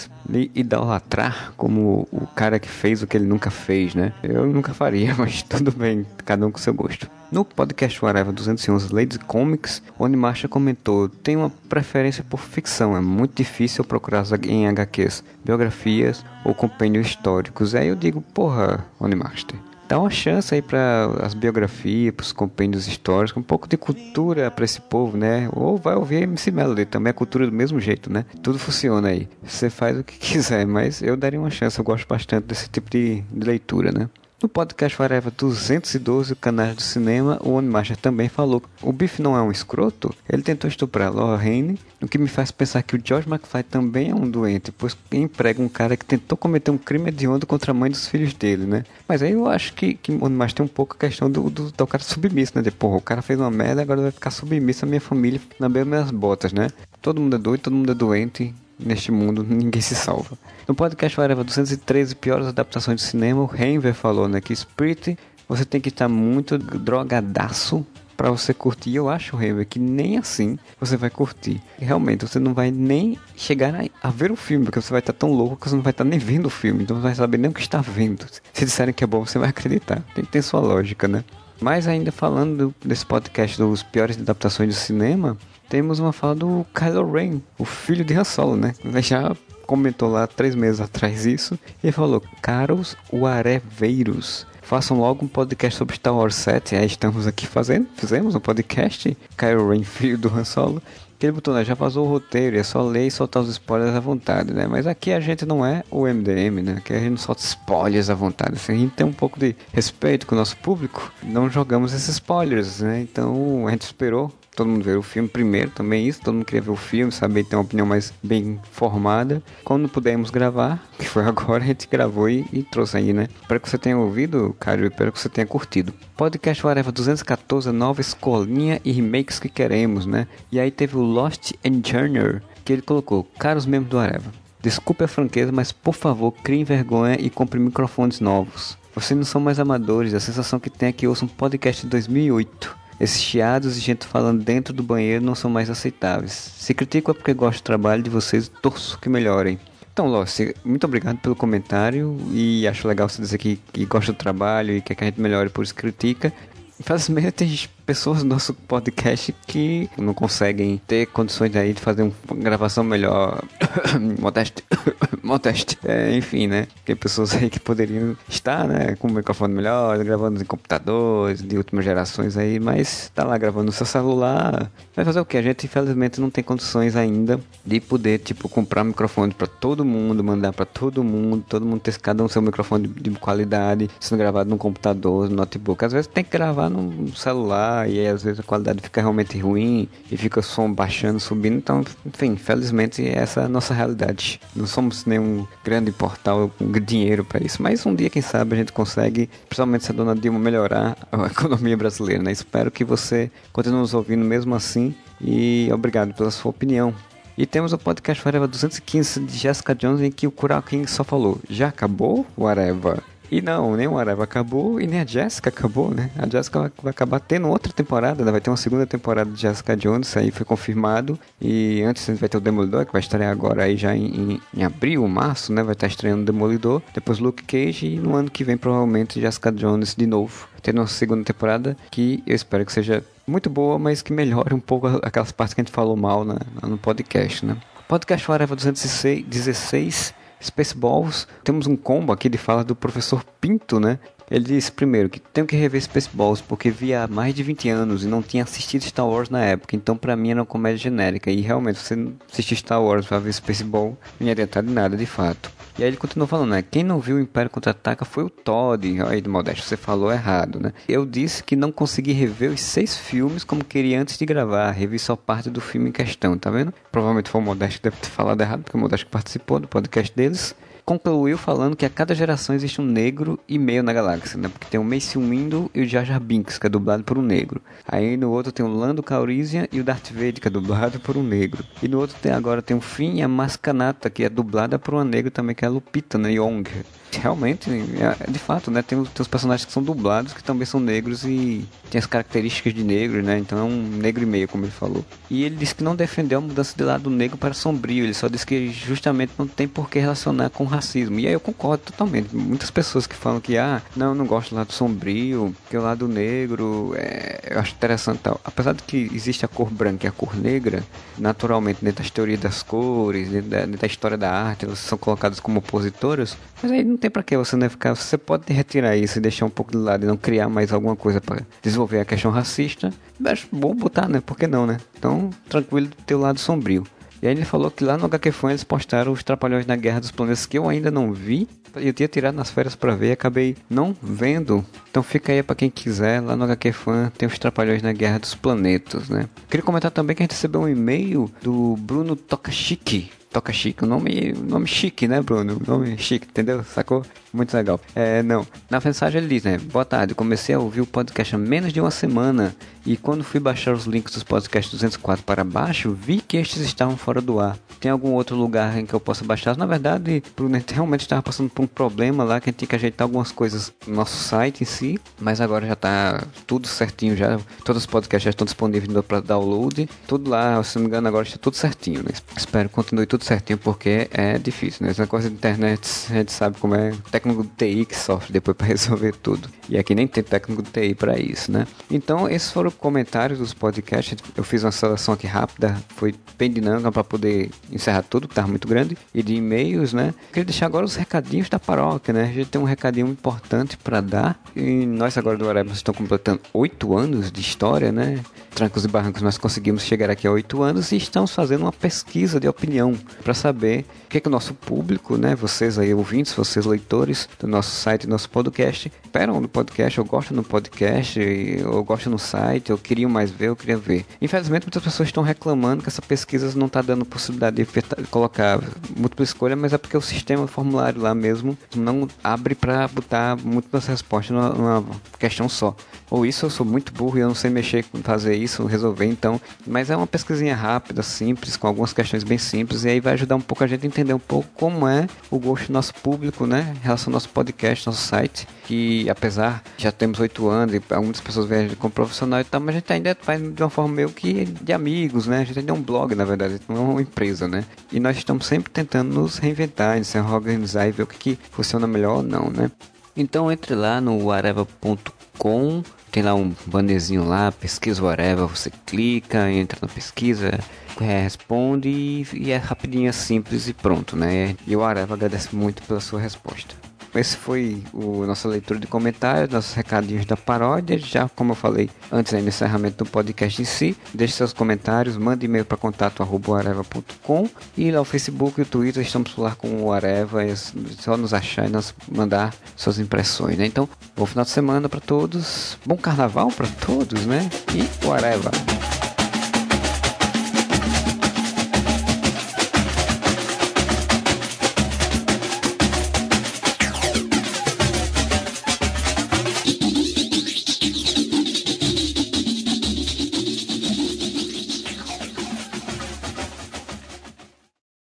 idolatrar como o cara que fez o que ele nunca fez, né? Eu nunca faria, mas tudo bem, cada um com seu gosto. No podcast Whatever 211 Ladies Comics, onde comentou: tem uma preferência por ficção, é muito difícil procurar em HQs, biografias ou compêndios históricos. Aí eu digo: porra, Onimaster. Dá uma chance aí para as biografias, para os compêndios históricos, um pouco de cultura para esse povo, né? Ou vai ouvir MC Melody, também é cultura do mesmo jeito, né? Tudo funciona aí. Você faz o que quiser, mas eu daria uma chance, eu gosto bastante desse tipo de, de leitura, né? No podcast Whatever 212, o canal do cinema, o Onimaster também falou o Biff não é um escroto, ele tentou estuprar Lorraine, o que me faz pensar que o George McFly também é um doente, pois emprega um cara que tentou cometer um crime hediondo contra a mãe dos filhos dele, né? Mas aí eu acho que, que o Onimaster tem um pouco a questão do, do, do cara submisso, né? De, porra, o cara fez uma merda, agora vai ficar submisso à minha família, na minhas botas, né? Todo mundo é doido, todo mundo é doente, neste mundo ninguém se salva. No podcast Whatever 213 piores adaptações de cinema, o Henver falou né, que Spirit você tem que estar muito drogadaço para você curtir. Eu acho, Henver, que nem assim você vai curtir. Realmente, você não vai nem chegar a, a, ver o filme, porque você vai estar tão louco que você não vai estar nem vendo o filme, então você vai saber nem o que está vendo. Se disserem que é bom, você vai acreditar. Tem que ter sua lógica, né? Mas ainda falando desse podcast dos piores adaptações de cinema, temos uma fala do Kylo Ren, o filho de Han Solo, né? Já comentou lá três meses atrás isso e falou: Caros Uareveiros, façam logo um podcast sobre Star Wars 7. Aí estamos aqui fazendo, fizemos um podcast, Kylo Ren, filho do Han Solo. Que ele botou, né? Já vazou o roteiro, é só ler e soltar os spoilers à vontade, né? Mas aqui a gente não é o MDM, né? Aqui a gente não solta spoilers à vontade. Assim, a gente tem um pouco de respeito com o nosso público, não jogamos esses spoilers, né? Então a gente esperou todo mundo ver o filme primeiro, também isso, todo mundo queria ver o filme, saber ter uma opinião mais bem formada. Quando pudemos gravar, que foi agora, a gente gravou e, e trouxe aí, né? Espero que você tenha ouvido, Caio, espero que você tenha curtido. Podcast Whatever 214, nova escolinha e remakes que queremos, né? E aí teve o Lost Engineer, que ele colocou, caros membros do Whatever, desculpe a franqueza, mas por favor, criem vergonha e compre microfones novos. Vocês não são mais amadores, a sensação que tem é que ouço um podcast de 2008. Esses chiados e gente falando dentro do banheiro não são mais aceitáveis. Se critico é porque gosto do trabalho de vocês e torço que melhorem. Então, Lossi, muito obrigado pelo comentário e acho legal você dizer que, que gosta do trabalho e quer que a gente melhore, por isso critica. Infelizmente pessoas no nosso podcast que não conseguem ter condições aí de fazer uma gravação melhor. modeste. modeste. É, enfim, né? Tem pessoas aí que poderiam estar, né? Com um microfone melhor, gravando em computadores de últimas gerações aí, mas tá lá gravando no seu celular. Vai fazer o que? A gente infelizmente não tem condições ainda de poder, tipo, comprar microfone para todo mundo, mandar para todo mundo, todo mundo ter cada um seu microfone de, de qualidade, sendo gravado no computador, no notebook. Às vezes tem que gravar no celular e aí, às vezes a qualidade fica realmente ruim e fica o som baixando, subindo. Então, enfim, felizmente essa é a nossa realidade. Não somos nenhum grande portal com dinheiro para isso, mas um dia, quem sabe, a gente consegue, principalmente se a dona Dilma melhorar a economia brasileira, né? Espero que você continue nos ouvindo mesmo assim e obrigado pela sua opinião. E temos o podcast Whatever 215 de Jessica Jones em que o Kural King só falou: Já acabou? Whatever. E não, nem o Areva acabou e nem a Jessica acabou, né? A Jessica vai, acabar tendo outra temporada, né? vai ter uma segunda temporada de Jessica Jones, aí foi confirmado. E antes vai ter o Demolidor, que vai estrear agora aí já em, em, em abril, março, né? Vai estar estreando o Demolidor. Depois Luke Cage e no ano que vem provavelmente Jessica Jones de novo. Tendo uma segunda temporada que eu espero que seja muito boa, mas que melhore um pouco aquelas partes que a gente falou mal né? no podcast, né? Podcast Areva 216 Spaceballs, temos um combo aqui de fala do professor Pinto, né? Ele disse primeiro que tenho que rever Spaceballs porque vi há mais de 20 anos e não tinha assistido Star Wars na época, então para mim era uma comédia genérica. E realmente, você assistir Star Wars para ver Spaceball não ia adiantar de nada de fato. E aí ele continuou falando, né? Quem não viu o Império Contra-Ataca foi o Todd. Aí, de Modesto, você falou errado, né? Eu disse que não consegui rever os seis filmes como queria antes de gravar. Revi só parte do filme em questão, tá vendo? Provavelmente foi o Modesto que deve ter falado errado, porque o Modesto participou do podcast deles concluiu falando que a cada geração existe um negro e meio na galáxia, né? Porque tem o Mace Windu e o Jar Jar Binks, que é dublado por um negro. Aí no outro tem o Lando Calrissian e o Darth Vader, que é dublado por um negro. E no outro tem agora tem o Finn e a Mascanata, que é dublada por uma negra também, que é a Lupita, né? Young. Realmente, é, de fato, né? Tem, os- tem os personagens que são dublados, que também são negros e tem as características de negros, né? Então é um negro e meio, como ele falou. E ele disse que não defendeu a mudança de lado negro para sombrio, ele só disse que justamente não tem por que relacionar com. E aí eu concordo totalmente. Muitas pessoas que falam que, ah, não, não gosto do lado sombrio, que o lado negro é, eu acho interessante tal. Apesar de que existe a cor branca e a cor negra, naturalmente, dentro das teorias das cores, dentro da, dentro da história da arte, elas são colocadas como opositoras, mas aí não tem pra que você não ficar. Você pode retirar isso e deixar um pouco de lado e não criar mais alguma coisa para desenvolver a questão racista. Acho bom botar, né? Por que não, né? Então, tranquilo ter o lado sombrio. E aí ele falou que lá no HQ Fan eles postaram os Trapalhões na Guerra dos Planetas que eu ainda não vi. Eu tinha tirado nas férias pra ver e acabei não vendo. Então fica aí pra quem quiser, lá no HQ Fan tem os Trapalhões na Guerra dos Planetas, né? Queria comentar também que a gente recebeu um e-mail do Bruno Tokashiki. Toca chique, nome, nome chique, né, Bruno? Nome chique, entendeu? Sacou? Muito legal. É, não. Na mensagem ele diz, né? Boa tarde, comecei a ouvir o podcast há menos de uma semana e quando fui baixar os links dos podcasts 204 para baixo, vi que estes estavam fora do ar. Tem algum outro lugar em que eu possa baixar? Na verdade, Bruno, realmente estava passando por um problema lá que a gente tinha que ajeitar algumas coisas no nosso site em si, mas agora já tá tudo certinho já. Todos os podcasts já estão disponíveis para download. Tudo lá, se não me engano, agora está tudo certinho, né? Espero que continue tudo certinho porque é difícil, né? Essa coisa de internet, a gente sabe como é técnico de TI que sofre depois para resolver tudo. E aqui nem tem técnico de TI para isso, né? Então, esses foram comentários dos podcasts. Eu fiz uma seleção aqui rápida, foi bem dinâmica para poder encerrar tudo, que estava muito grande. E de e-mails, né? Queria deixar agora os recadinhos da paróquia, né? A gente tem um recadinho importante para dar. E nós agora do Arabas estamos completando oito anos de história, né? Trancos e barrancos, nós conseguimos chegar aqui a oito anos e estamos fazendo uma pesquisa de opinião para saber o que, que o nosso público, né? Vocês aí ouvintes, vocês leitores do nosso site, do nosso podcast, esperam no podcast, ou gostam no podcast, ou gostam no site, ou queriam mais ver, ou queriam ver. Infelizmente, muitas pessoas estão reclamando que essa pesquisa não está dando possibilidade de colocar múltipla escolha, mas é porque o sistema do formulário lá mesmo não abre para botar múltiplas respostas numa, numa questão só. Ou isso eu sou muito burro e eu não sei mexer com fazer isso, resolver então. Mas é uma pesquisinha rápida, simples, com algumas questões bem simples, e aí vai ajudar um pouco a gente a entender um pouco como é o gosto do nosso público, né? Relação nosso podcast, nosso site. Que apesar já temos oito anos e algumas pessoas gente como profissional e tal, mas a gente ainda faz de uma forma meio que de amigos, né? A gente ainda é um blog, na verdade, não é uma empresa, né? E nós estamos sempre tentando nos reinventar, se organizar e ver o que, que funciona melhor ou não, né? Então entre lá no areva.com, tem lá um bannerzinho lá, pesquisa whatever, você clica, entra na pesquisa, é, responde e, e é rapidinho, é simples e pronto, né? E o Areva agradece muito pela sua resposta. Esse foi o nossa leitura de comentários, nossos recadinhos da paródia. Já, como eu falei antes aí no encerramento do podcast em si, deixe seus comentários, mande e-mail para contato@areva.com e lá o Facebook e o Twitter estamos lá com o Areva, é só nos achar e nos mandar suas impressões, né? Então, bom final de semana para todos, bom carnaval para todos, né? E o Areva.